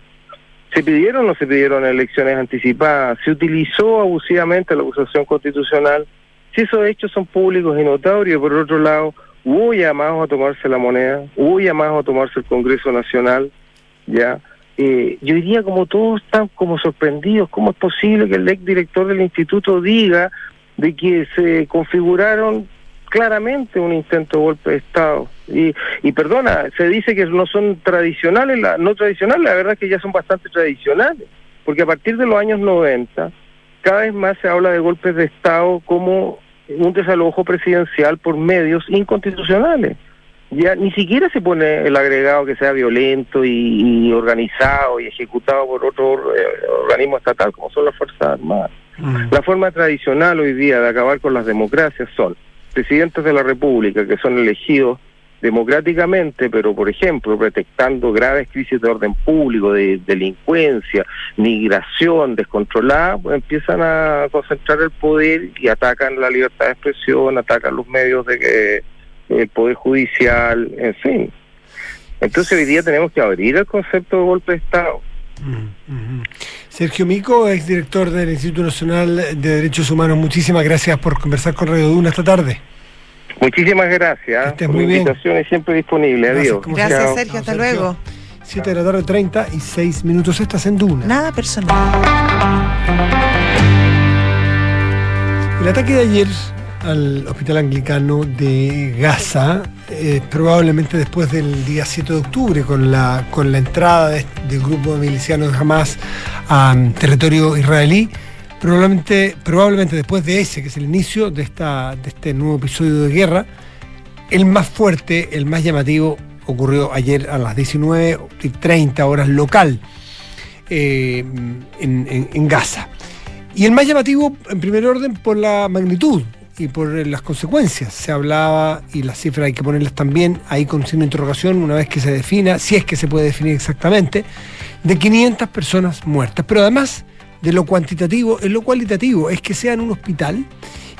¿Se pidieron o no se pidieron elecciones anticipadas? ¿Se utilizó abusivamente la acusación constitucional? Si esos hechos son públicos y notorios, por otro lado, hubo llamados a tomarse la moneda, hubo llamados a tomarse el Congreso Nacional, ya. Eh, yo diría como todos están como sorprendidos, ¿cómo es posible que el ex director del instituto diga de que se configuraron claramente un intento de golpe de Estado? Y, y perdona, se dice que no son tradicionales, la, no tradicionales, la verdad es que ya son bastante tradicionales, porque a partir de los años 90 cada vez más se habla de golpes de Estado como un desalojo presidencial por medios inconstitucionales. Ya ni siquiera se pone el agregado que sea violento y, organizado y ejecutado por otro eh, organismo estatal como son las Fuerzas Armadas. Mm. La forma tradicional hoy día de acabar con las democracias son presidentes de la República que son elegidos democráticamente, pero por ejemplo, detectando graves crisis de orden público, de delincuencia, migración descontrolada, pues empiezan a concentrar el poder y atacan la libertad de expresión, atacan los medios de que el poder judicial, en fin. Entonces hoy día tenemos que abrir el concepto de golpe de Estado. Mm, Sergio Mico, exdirector del Instituto Nacional de Derechos Humanos, muchísimas gracias por conversar con Radio Duna esta tarde. Muchísimas gracias. Estés muy bien. invitación siempre disponible. Adiós. Gracias, Sergio. Hasta luego. 7 de la tarde, 30 y 6 minutos. Estás en Duna. Nada personal. El ataque de ayer al hospital anglicano de Gaza, eh, probablemente después del día 7 de octubre, con la, con la entrada de- del grupo de milicianos de Hamas a territorio israelí, probablemente, probablemente después de ese, que es el inicio de, esta, de este nuevo episodio de guerra, el más fuerte, el más llamativo, ocurrió ayer a las 19.30 horas local eh, en, en- en Gaza. Y el más llamativo, en primer orden, por la magnitud y por las consecuencias. Se hablaba, y las cifras hay que ponerlas también ahí con signo de interrogación, una vez que se defina, si es que se puede definir exactamente, de 500 personas muertas. Pero además de lo cuantitativo, en lo cualitativo, es que sea en un hospital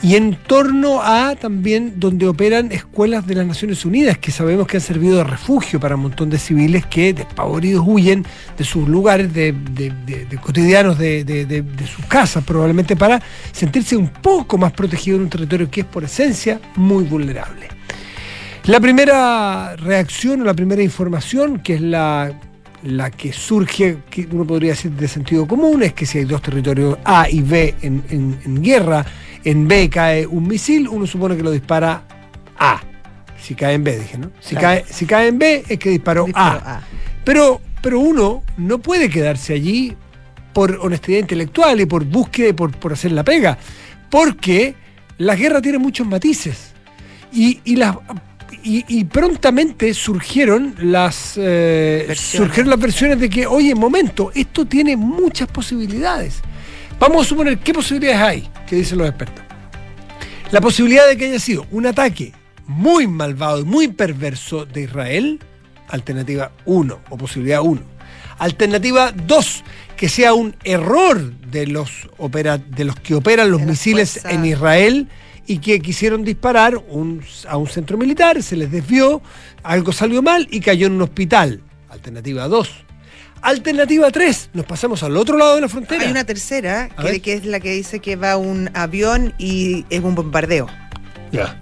y en torno a también donde operan escuelas de las Naciones Unidas, que sabemos que han servido de refugio para un montón de civiles que despavoridos huyen de sus lugares de, de- de- cotidianos, de sus casas, probablemente para sentirse un poco más protegido en un territorio que es por esencia muy vulnerable. La primera reacción o la primera información, que es la, la que surge, que uno podría decir de sentido común, es que si hay dos territorios A y B en, en- en guerra, en B cae un misil, uno supone que lo dispara A. Si cae en B, dije, ¿no? Si, Claro. cae, si cae en B es que disparó Disparo A. A. Pero, pero uno no puede quedarse allí por honestidad intelectual y por búsqueda y por, por hacer la pega. Porque la guerra tiene muchos matices. Y, y las. Y, y prontamente surgieron las eh, Versiones. surgieron las versiones de que, oye, momento, esto tiene muchas posibilidades. Vamos a suponer qué posibilidades hay, que dicen los expertos. La posibilidad de que haya sido un ataque muy malvado y muy perverso de Israel, alternativa 1 o posibilidad 1. Alternativa 2, que sea un error de los, opera- de los que operan los De misiles en Israel y que quisieron disparar un- a un centro militar, se les desvió, algo salió mal y cayó en un hospital. Alternativa 2. Alternativa 3, nos pasamos al otro lado de la frontera. Hay una tercera, que, es la que dice que va un avión y es un bombardeo. Ya.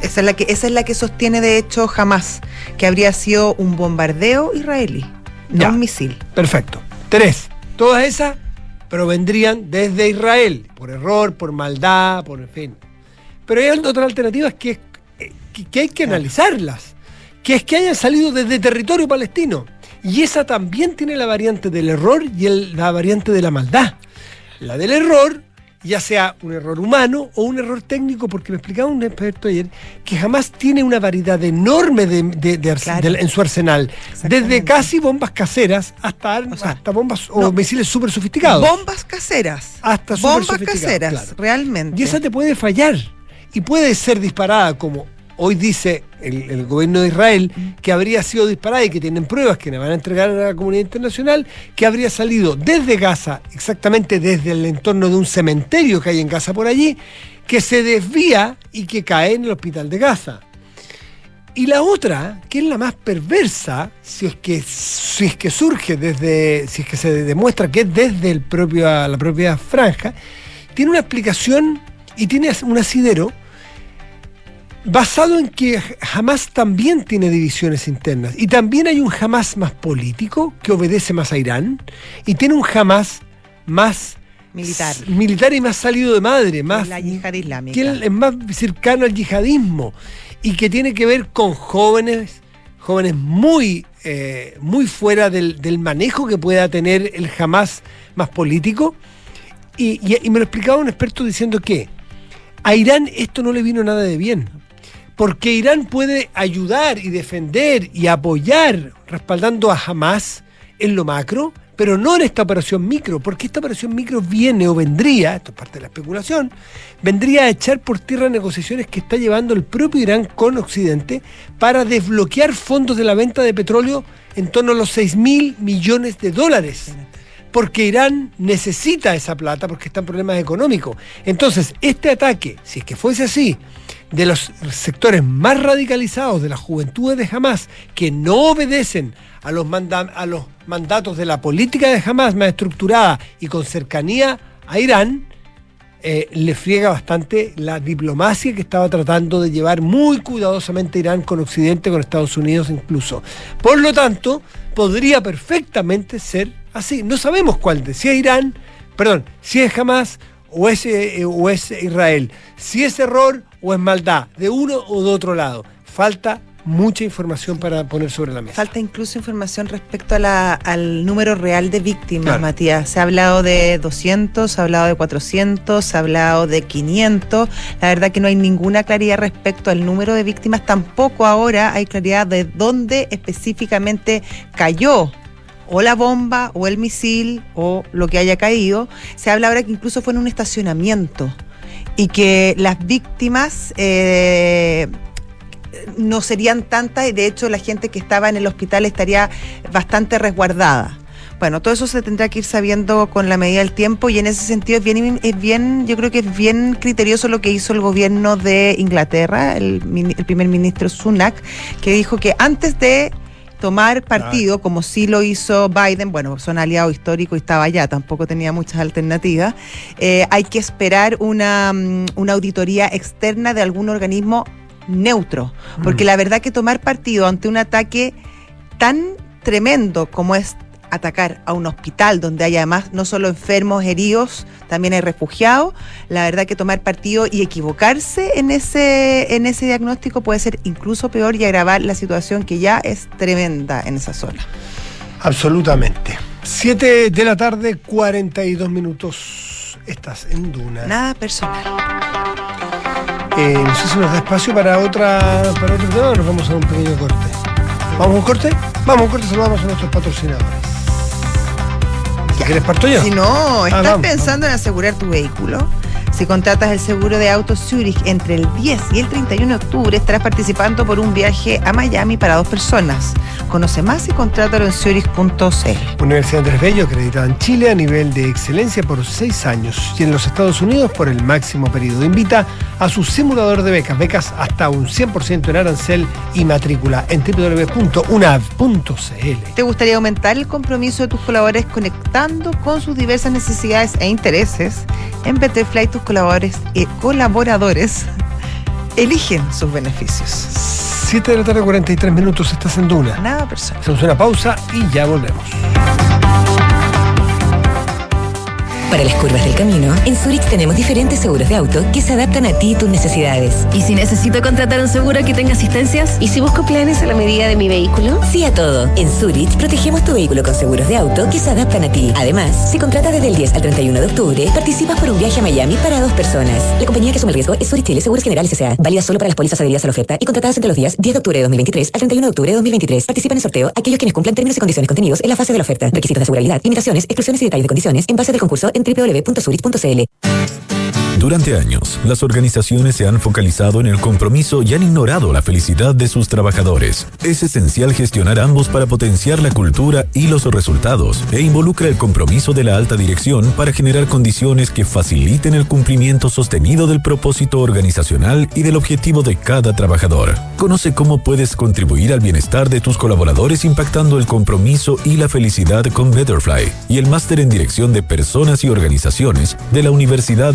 Esa es la que, esa es la que sostiene de hecho jamás, que habría sido un bombardeo israelí, no Ya. un misil. Perfecto. Tres. Todas esas provendrían desde Israel, por error, por maldad, por en fin. Pero hay otras alternativas que, que, que hay que analizarlas, que es que hayan salido desde territorio palestino. Y esa también tiene la variante del error y el- la variante de la maldad. La del error, ya sea un error humano o un error técnico, porque me explicaba un experto ayer que jamás tiene una variedad enorme de, de- de arse- Claro. de- en su arsenal. Desde casi bombas caseras hasta, O sea, hasta bombas o misiles súper sofisticados. Bombas caseras. Hasta Bombas caseras, claro. realmente. Y esa te puede fallar. Y puede ser disparada como Hoy dice el, gobierno de Israel que habría sido disparada y que tienen pruebas que le van a entregar a la comunidad internacional, que habría salido desde Gaza, exactamente desde el entorno de un cementerio que hay en Gaza por allí, que se desvía y que cae en el hospital de Gaza. Y la otra, que es la más perversa, si es que, si es que surge desde, si es que se demuestra que es desde el propio, la propia franja, tiene una explicación y tiene un asidero basado en que Hamas también tiene divisiones internas y también hay un Hamas más político que obedece más a Irán y tiene un Hamas más Militar. militar y más salido de madre, más La yihad islámica. que es más cercano al yihadismo y que tiene que ver con jóvenes, jóvenes muy, eh, muy fuera del, del manejo que pueda tener el Hamas más político. Y, y- y me lo explicaba un experto diciendo que a Irán esto no le vino nada de bien. Porque Irán puede ayudar y defender y apoyar respaldando a Hamas en lo macro, pero no en esta operación micro, porque esta operación micro viene o vendría, esto es parte de la especulación, vendría a echar por tierra negociaciones que está llevando el propio Irán con Occidente para desbloquear fondos de la venta de petróleo en torno a los 6 mil millones de dólares porque Irán necesita esa plata porque está en problemas económicos. Entonces, este ataque, si es que fuese así, de los sectores más radicalizados de las juventudes de Hamas, que no obedecen a los, manda- a los mandatos de la política de Hamas más estructurada y con cercanía a Irán, eh, le friega bastante la diplomacia que estaba tratando de llevar muy cuidadosamente Irán con Occidente, con Estados Unidos incluso. Por lo tanto, podría perfectamente ser así. No sabemos cuál de, si es Irán, perdón, si es Hamas o es, eh, o es Israel, si es error o es maldad, de uno o de otro lado. Falta mucha información para poner sobre la mesa. Falta incluso información respecto a la- al número real de víctimas, Claro. Matías. Se ha hablado de 200, se ha hablado de 400, se ha hablado de 500. La verdad que no hay ninguna claridad respecto al número de víctimas. Tampoco ahora hay claridad de dónde específicamente cayó o la bomba o el misil o lo que haya caído. Se habla ahora que incluso fue en un estacionamiento y que las víctimas... eh, no serían tantas y de hecho la gente que estaba en el hospital estaría bastante resguardada. Bueno, todo eso se tendrá que ir sabiendo con la medida del tiempo y en ese sentido es bien, es bien yo creo que es bien criterioso lo que hizo el gobierno de Inglaterra, el, primer ministro Sunak, que dijo que antes de tomar partido, como sí lo hizo Biden, bueno, son aliados históricos y estaba allá, tampoco tenía muchas alternativas, eh, hay que esperar una, mm, una auditoría externa de algún organismo neutro, porque la verdad que tomar partido ante un ataque tan tremendo como es atacar a un hospital donde hay además no solo enfermos, heridos, también hay refugiados, la verdad que tomar partido y equivocarse en ese, en ese diagnóstico puede ser incluso peor y agravar la situación que ya es tremenda en esa zona. Absolutamente. 7 de la tarde, 42 minutos. Estás en Duna. Nada personal. Eh, no sé si nos da espacio para otra para otro tema o nos vamos a un pequeño corte. ¿Vamos a un corte? Vamos a un corte, saludamos a nuestros patrocinadores. Quieres parto yo. Si no, ¿estás pensando en asegurar tu vehículo? Si contratas el seguro de autos Zurich entre el 10 y el 31 de octubre, estarás participando por un viaje a Miami para dos personas. Conoce más y contrátalo en zurich.cl. Universidad Andrés Bello, acreditada en Chile a nivel de excelencia por seis años y en los Estados Unidos por el máximo periodo. Invita a su simulador de becas, becas hasta un 100% en arancel y matrícula en www.unav.cl. ¿Te gustaría aumentar el compromiso de tus colaboradores conectando con sus diversas necesidades e intereses? En Betterfly tus colaboradores, eh, colaboradores eligen sus beneficios. 7 de la tarde, 43 minutos, estás en Duna. Nada personal. Hacemos una pausa y ya volvemos. Para las curvas del camino, en Zurich tenemos diferentes seguros de auto que se adaptan a ti y tus necesidades. ¿Y si necesito contratar un seguro que tenga asistencias? ¿Y si busco planes a la medida de mi vehículo? Sí a todo. En Zurich protegemos tu vehículo con seguros de auto que se adaptan a ti. Además, si contratas desde el 10 al 31 de octubre, participas por un viaje a Miami para dos personas. La compañía que asume el riesgo es Zurich Chile Seguros Generales S.A. Válida solo para las pólizas adheridas a la oferta y contratadas entre los días 10 de octubre de 2023 al 31 de octubre de 2023. Participan en el sorteo aquellos quienes cumplan términos y condiciones contenidos en la fase de la oferta. Requisitos de asegurabilidad, limitaciones, exclusiones y detalles de condiciones en base del concurso en www.zurich.cl. Durante años, las organizaciones se han focalizado en el compromiso y han ignorado la felicidad de sus trabajadores. Es esencial gestionar ambos para potenciar la cultura y los resultados e involucra el compromiso de la alta dirección para generar condiciones que faciliten el cumplimiento sostenido del propósito organizacional y del objetivo de cada trabajador. Conoce cómo puedes contribuir al bienestar de tus colaboradores impactando el compromiso y la felicidad con Betterfly y el máster en dirección de personas y organizaciones de la Universidad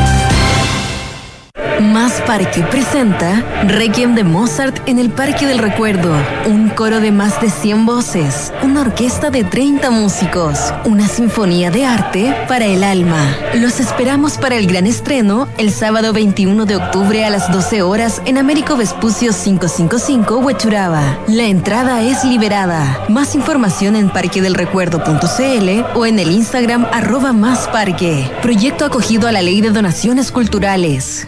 Más Parque presenta Requiem de Mozart en el Parque del Recuerdo. Un coro de más de 100 voces, una orquesta de 30 músicos, una sinfonía de arte para el alma. Los esperamos para el gran estreno el sábado 21 de octubre a las 12 horas en Américo Vespucio 555 Huechuraba. La entrada es liberada. Más información en parquedelrecuerdo.cl o en el Instagram arroba más parque. Proyecto acogido a la Ley de Donaciones Culturales.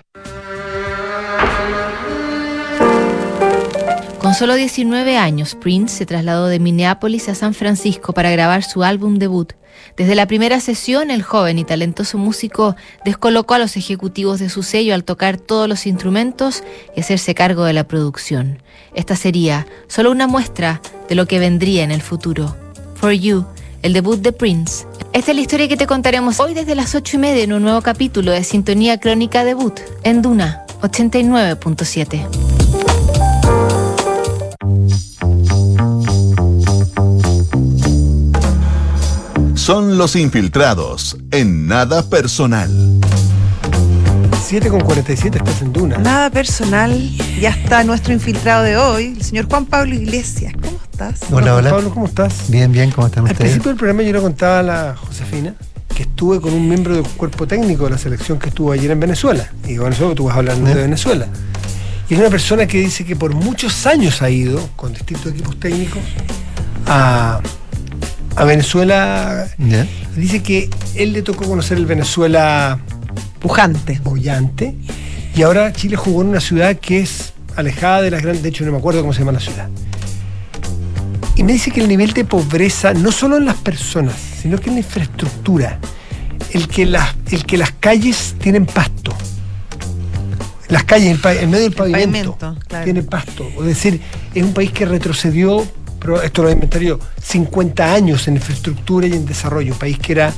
Con solo 19 años, Prince se trasladó de Minneapolis a San Francisco para grabar su álbum debut. Desde la primera sesión, el joven y talentoso músico descolocó a los ejecutivos de su sello al tocar todos los instrumentos y hacerse cargo de la producción. Esta sería solo una muestra de lo que vendría en el futuro. For You, el debut de Prince. Esta es la historia que te contaremos hoy desde las 8 y media en un nuevo capítulo de Sintonía Crónica Debut en Duna 89.7. Son los infiltrados en nada personal. 7 con 47 estás en Duna. Nada personal, ya está nuestro infiltrado de hoy, el señor Juan Pablo Iglesias. ¿Cómo estás? Hola, hola. Pablo, ¿cómo estás? Bien, bien, ¿cómo están Al ustedes? principio del programa yo le contaba a la Josefina que estuve con un miembro del cuerpo técnico de la selección que estuvo ayer en Venezuela. Y con eso tú vas hablando ¿Eh? de Venezuela. Y es una persona que dice que por muchos años ha ido con distintos equipos técnicos a, a Venezuela. ¿Ya? Dice que él le tocó conocer el Venezuela Pujante. bollante. Y ahora Chile jugó en una ciudad que es alejada de las grandes. De hecho, no me acuerdo cómo se llama la ciudad. Y me dice que el nivel de pobreza, no solo en las personas, sino que en la infraestructura, el que las, el que las calles tienen pasto. Las calles, el pa- en medio del pavimento, pavimento, claro. tiene pasto. Es decir, es un país que retrocedió, pero esto lo inventaré yo, 50 años en infraestructura y en desarrollo. Un país que era,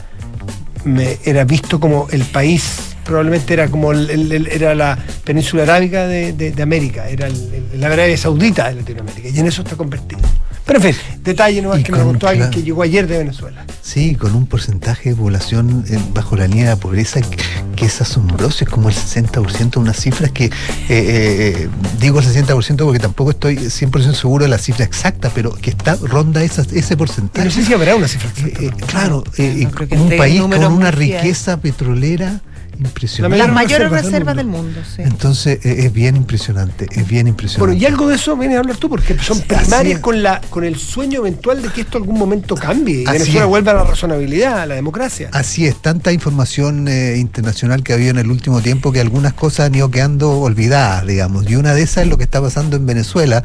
era visto como el país, probablemente era como el- era la península arábiga de, de- de América, era la Arabia Saudita de Latinoamérica, y en eso está convertido. Pero en fin, detalle nomás Y que me con- contó alguien claro. que llegó ayer de Venezuela. Sí, con un porcentaje de población eh, bajo la línea de la pobreza que, que es asombroso, es como el 60%, unas cifras que, eh, eh, digo el 60% porque tampoco estoy 100% seguro de la cifra exacta, pero que está ronda esas- ese Y porcentaje. no sé si habrá una cifra Eh, exacta. eh, claro, eh, no que un país con una riqueza petrolera impresionante. La Las mayor mayores reservas del reservas del mundo. mundo, sí. Entonces eh, es bien impresionante, es bien Bueno, impresionante. y algo de eso viene a hablar tú, porque son Sí, primarias con, la, con el sueño eventual de que esto algún momento cambie y Así Venezuela es. vuelva a la razonabilidad, a la democracia. Así es, tanta información eh, internacional que ha habido en el último tiempo que algunas cosas han ido quedando olvidadas, digamos. Y una de esas es lo que está pasando en Venezuela.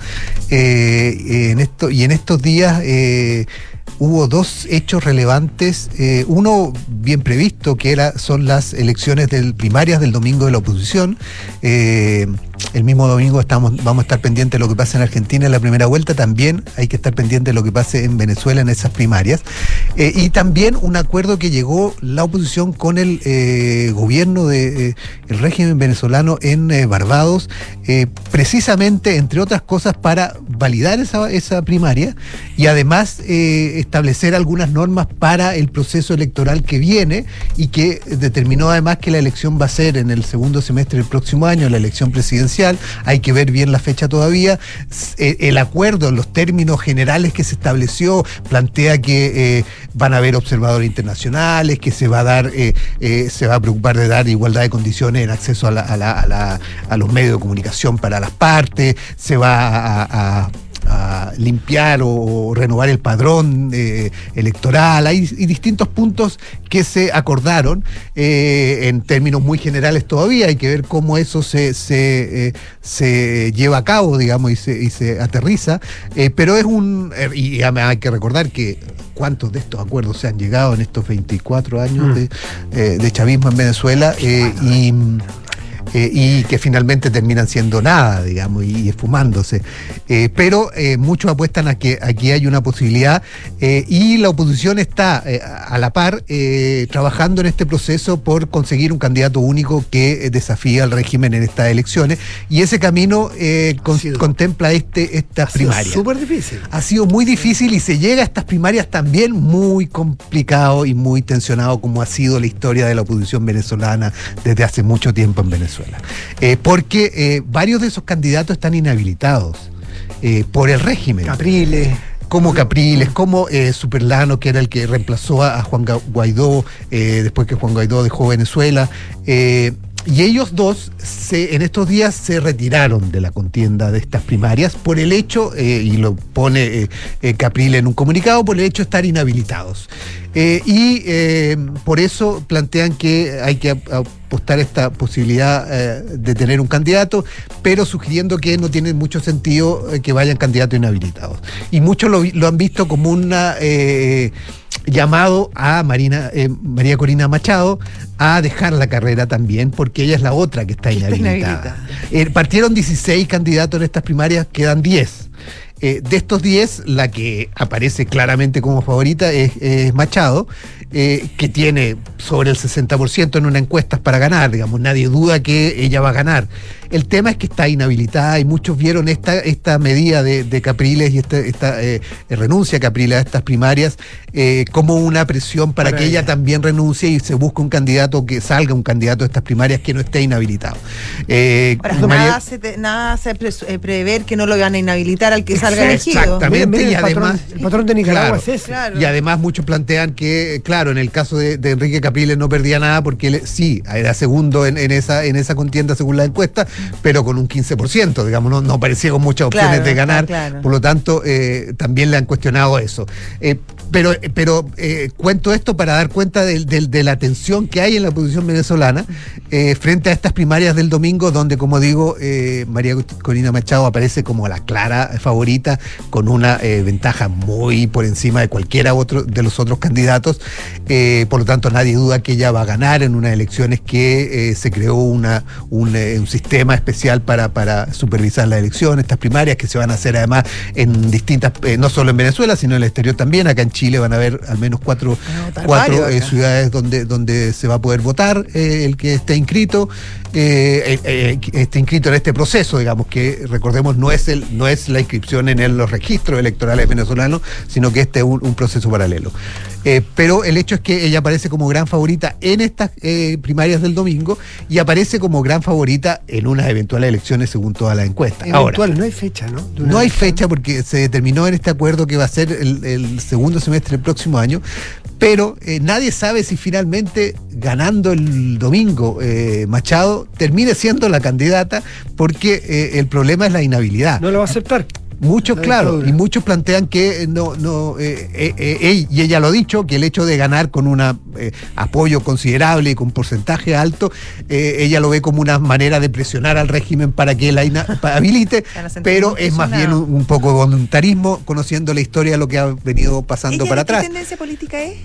Eh, en esto, y en estos días eh, hubo dos hechos relevantes. eh, uno bien previsto, que era, son las elecciones del, primarias del domingo de la oposición. Eh, el mismo domingo estamos, vamos a estar pendientes de lo que pasa en Argentina en la primera vuelta. También hay que estar pendientes de lo que pase en Venezuela en esas primarias. Eh, y también un acuerdo que llegó la oposición con el eh, gobierno del el régimen venezolano en eh, Barbados, eh, precisamente, entre otras cosas, para validar esa, esa primaria y además eh, establecer algunas normas para el proceso electoral que viene y que determinó además que la elección va a ser en el segundo semestre del próximo año, la elección presidencial. Hay que ver bien la fecha todavía. Eh, El acuerdo, los términos generales que se estableció, plantea que eh, van a haber observadores internacionales, que se va a dar, eh, se va a preocupar de dar igualdad de condiciones en acceso a, la- a la- a la- a los medios de comunicación para las partes, se va a- a limpiar o renovar el padrón eh, electoral. Hay y distintos puntos que se acordaron eh, en términos muy generales todavía. Hay que ver cómo eso se, se, eh, se lleva a cabo, digamos, y se, y se aterriza. Pero es un. y hay que recordar que cuántos de estos acuerdos se han llegado en estos 24 años de, eh, de chavismo en Venezuela y, eh, y que finalmente terminan siendo nada, digamos, y, y esfumándose. Eh, pero eh, muchos apuestan a que aquí hay una posibilidad y la oposición está a la par trabajando en este proceso por conseguir un candidato único que desafíe al régimen en estas elecciones y ese camino con- contempla este, estas primarias. Súper difícil. Ha sido muy difícil y se llega a estas primarias también muy complicado y muy tensionado como ha sido la historia de la oposición venezolana desde hace mucho tiempo en Venezuela. Eh, porque eh, varios de esos candidatos están inhabilitados eh, por el régimen. Capriles. Como Capriles, como eh, Superlano, que era el que reemplazó a, Juan Guaidó eh, después que Juan Guaidó dejó Venezuela. eh, y ellos dos en estos días se retiraron de la contienda de estas primarias por el hecho, eh, y lo pone eh, eh, Capriles en un comunicado, por el hecho de estar inhabilitados. Eh, y por eso plantean que hay que ap- apostar esta posibilidad de tener un candidato, pero sugiriendo que no tiene mucho sentido que vayan candidatos inhabilitados. Y muchos lo, han visto como una llamado a Marina, eh, María Corina Machado a dejar la carrera también, porque ella es la otra que está inhabilitada. Eh, partieron 16 candidatos en estas primarias, quedan 10. Eh, de estos 10, la que aparece claramente como favorita es, es Machado, eh, que tiene sobre el 60% en una encuesta para ganar, digamos, nadie duda que ella va a ganar. El tema es que está inhabilitada y muchos vieron esta, esta medida de, de Capriles y esta, esta eh, renuncia a Capriles a estas primarias eh, como una presión para, Para que ella ella. también renuncie y se busque un candidato que salga un candidato de estas primarias que no esté inhabilitado. Eh, Ahora, María- nada hace, te- nada hace pres- eh, prever que no lo van a inhabilitar al que salga elegido. Exactamente, Mira, mira y el patrón- además. el patrón de Nicaragua Claro, es ese. Claro. Y además muchos plantean que, claro, en el caso de, de Enrique Capriles no perdía nada porque él sí, era segundo en, en esa, en esa contienda según la encuesta, pero con un 15%, digamos, no, no parecía con muchas opciones Claro, de ganar. claro, claro. Por lo tanto, eh, también le han cuestionado eso. Eh, pero pero eh, cuento esto para dar cuenta de, la tensión que hay en la oposición venezolana frente a estas primarias del domingo, donde, como digo, María Corina Machado aparece como la clara favorita, con una ventaja muy por encima de cualquiera otro de los otros candidatos. Eh, por lo tanto, nadie duda que ella va a ganar en unas elecciones que eh, se creó una, un, eh, un sistema especial para, para supervisar las elecciones, estas primarias que se van a hacer además en distintas, no solo en Venezuela, sino en el exterior también. Acá en Chile van a haber al menos cuatro, ciudades donde, donde se va a poder votar el que esté inscrito, esté inscrito en este proceso, digamos que recordemos no es el, no es la inscripción en el- los registros electorales venezolanos, sino que este es un, un proceso paralelo. Eh, pero el hecho es que ella aparece como gran favorita en estas eh, primarias del domingo y aparece como gran favorita en unas eventuales elecciones según todas las encuestas. Ahora, Eventual, no hay fecha, ¿no? No hay fecha porque se determinó en este acuerdo que va a ser el, el segundo semestre del próximo año, pero eh, nadie sabe si finalmente ganando el domingo Machado termine siendo la candidata porque el problema es la inhabilidad. No lo va a aceptar. Muchos, La claro, dictadura. y muchos plantean que eh, no, no, eh, eh, eh, y ella lo ha dicho, que el hecho de ganar con un apoyo considerable y con porcentaje alto, eh, ella lo ve como una manera de presionar al régimen para que la habilite, pero es más bien un, un poco de voluntarismo, conociendo la historia de lo que ha venido pasando ¿Ella para de ¿Qué atrás. tendencia política es?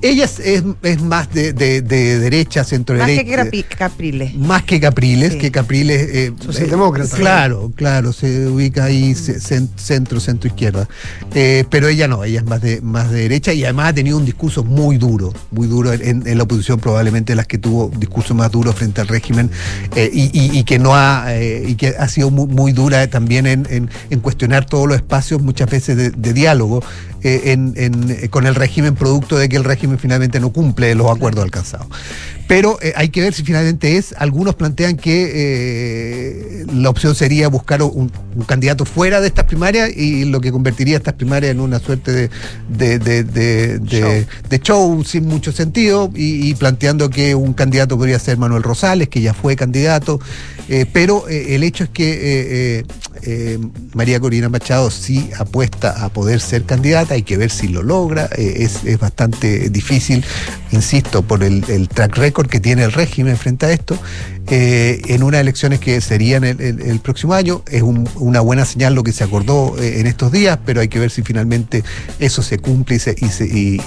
Ella es, es- es más de, de- de derecha, centro Más derecha. que Capi- Capriles. Más que Capriles, Sí. que Capriles. eh, Socialdemócrata. eh, claro, claro, se ubica ahí ce- cen- centro, centro izquierda. Eh, pero ella no, ella es más de, más de derecha y además ha tenido un discurso muy duro, muy duro en, en la oposición, probablemente las que tuvo discurso más duro frente al régimen eh, y, y- y que no ha, eh, y que ha sido muy, muy dura también en, en- en cuestionar todos los espacios, muchas veces de, de diálogo en- en- con el régimen, producto de que el régimen finalmente no cumple los acuerdos alcanzados. Pero eh, hay que ver si finalmente es. Algunos plantean que eh, la opción sería buscar un, un candidato fuera de estas primarias y lo que convertiría estas primarias en una suerte de, de, de- de- de- Show. sin mucho sentido y, y planteando que un candidato podría ser Manuel Rosales, que ya fue candidato. Eh, pero el hecho es que María Corina Machado sí apuesta a poder ser candidata, hay que ver si lo logra, es, es bastante difícil, insisto, por el, el track record que tiene el régimen frente a esto, eh, en unas elecciones que serían el, el- próximo año, es un- una buena señal lo que se acordó eh, en estos días, pero hay que ver si finalmente eso se cumple y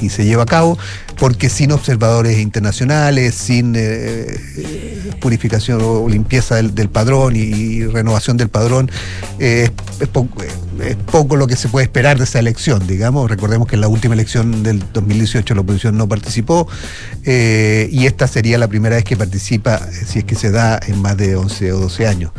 se, lleva a cabo, porque sin observadores internacionales, sin eh, eh, purificación o limpieza del, padrón y, renovación del padrón, es, poco, es poco lo que se puede esperar de esa elección, digamos. Recordemos que en la última elección del 2018 la oposición no participó y esta sería la primera vez que participa, si es que se da en más de 11 o 12 años.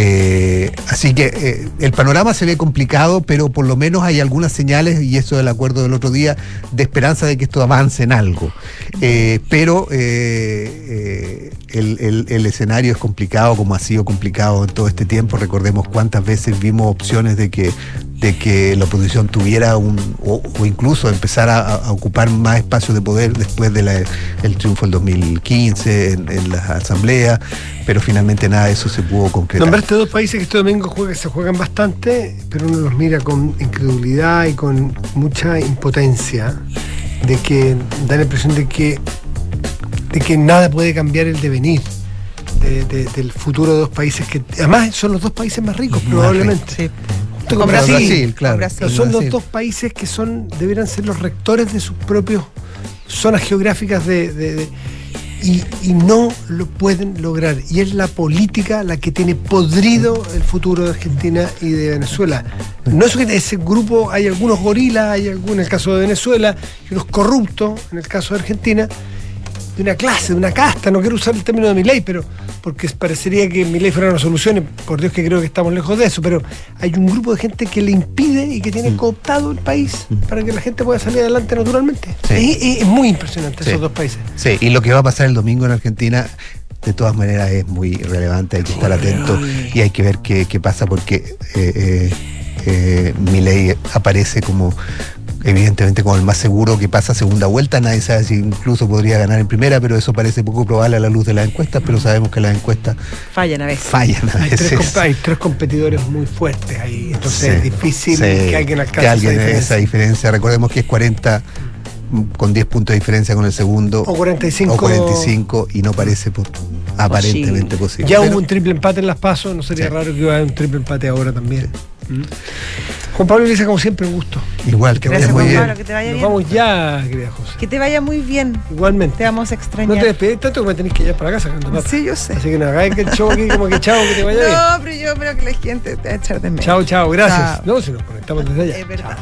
Eh, así que eh, el panorama se ve complicado, pero por lo menos hay algunas señales, y eso del acuerdo del otro día, de esperanza de que esto avance en algo. Eh, pero el- el escenario es complicado, como ha sido complicado en todo este tiempo. Recordemos cuántas veces vimos opciones de que, de que la oposición tuviera un, o, o incluso empezar a, a ocupar más espacios de poder después del triunfo del 2015 en, en la asamblea, pero finalmente nada de eso se pudo concretar. Nombraste dos países que este domingo juega- se juegan bastante, pero uno los mira con incredulidad y con mucha impotencia, de que da la impresión de que, de que nada puede cambiar el devenir de- de- del futuro de dos países que además son los dos países más ricos Más probablemente. Sí. Con con Brasil. Brasil. claro. Con Brasil. Pero son los dos países que son deberían ser los rectores de sus propios zonas geográficas de, de- de- y, y no lo pueden lograr. Y es la política la que tiene podrido el futuro de Argentina y de Venezuela. No es que ese grupo, hay algunos gorilas, hay algunos en el caso de Venezuela, y unos corruptos en el caso de Argentina, de una clase, de una casta, no quiero usar el término de mi ley, pero porque parecería que mi ley fuera una solución, y por Dios que creo que estamos lejos de eso, pero hay un grupo de gente que le impide y que tiene cooptado el país para que la gente pueda salir adelante naturalmente. Sí. Es, muy impresionante Sí. esos dos países. Sí, y lo que va a pasar el domingo en Argentina, de todas maneras, es muy relevante, hay que estar atento y hay que ver qué, qué pasa porque eh, eh, eh, Milei aparece como evidentemente como el más seguro que pasa segunda vuelta, nadie sabe si incluso podría ganar en primera, pero eso parece poco probable a la luz de las encuestas, pero sabemos que las encuestas Fallan a veces. fallan a Hay tres, veces. hay tres competidores muy fuertes ahí, entonces Sí, es difícil sí, que alguien alcance que alguien esa esa diferencia. Recordemos que es 40 mm, con 10 puntos de diferencia con el segundo. O 45. O 45 y no parece aparentemente posible. Ya Pero- hubo un triple empate en las pasos, no sería Sí. raro que hubiera un triple empate ahora también. Mm. Juan Pablo Elisa, como siempre, un gusto. Igual, que vaya Gracias, muy Juan bien. Pablo, que te vaya Nos bien. vamos ya, querida José. Que te vaya muy bien. Igualmente. Te vamos a No extrañar. te despedís tanto que me tenés que ir para casa. cuando pasa. Sí, yo sé. Así que no hagáis que el show aquí como que chao, que te vaya bien. No, pero yo creo que la gente te va a echar de menos. Chao, chao, gracias. Chao. No, si nos conectamos desde allá. Es verdad.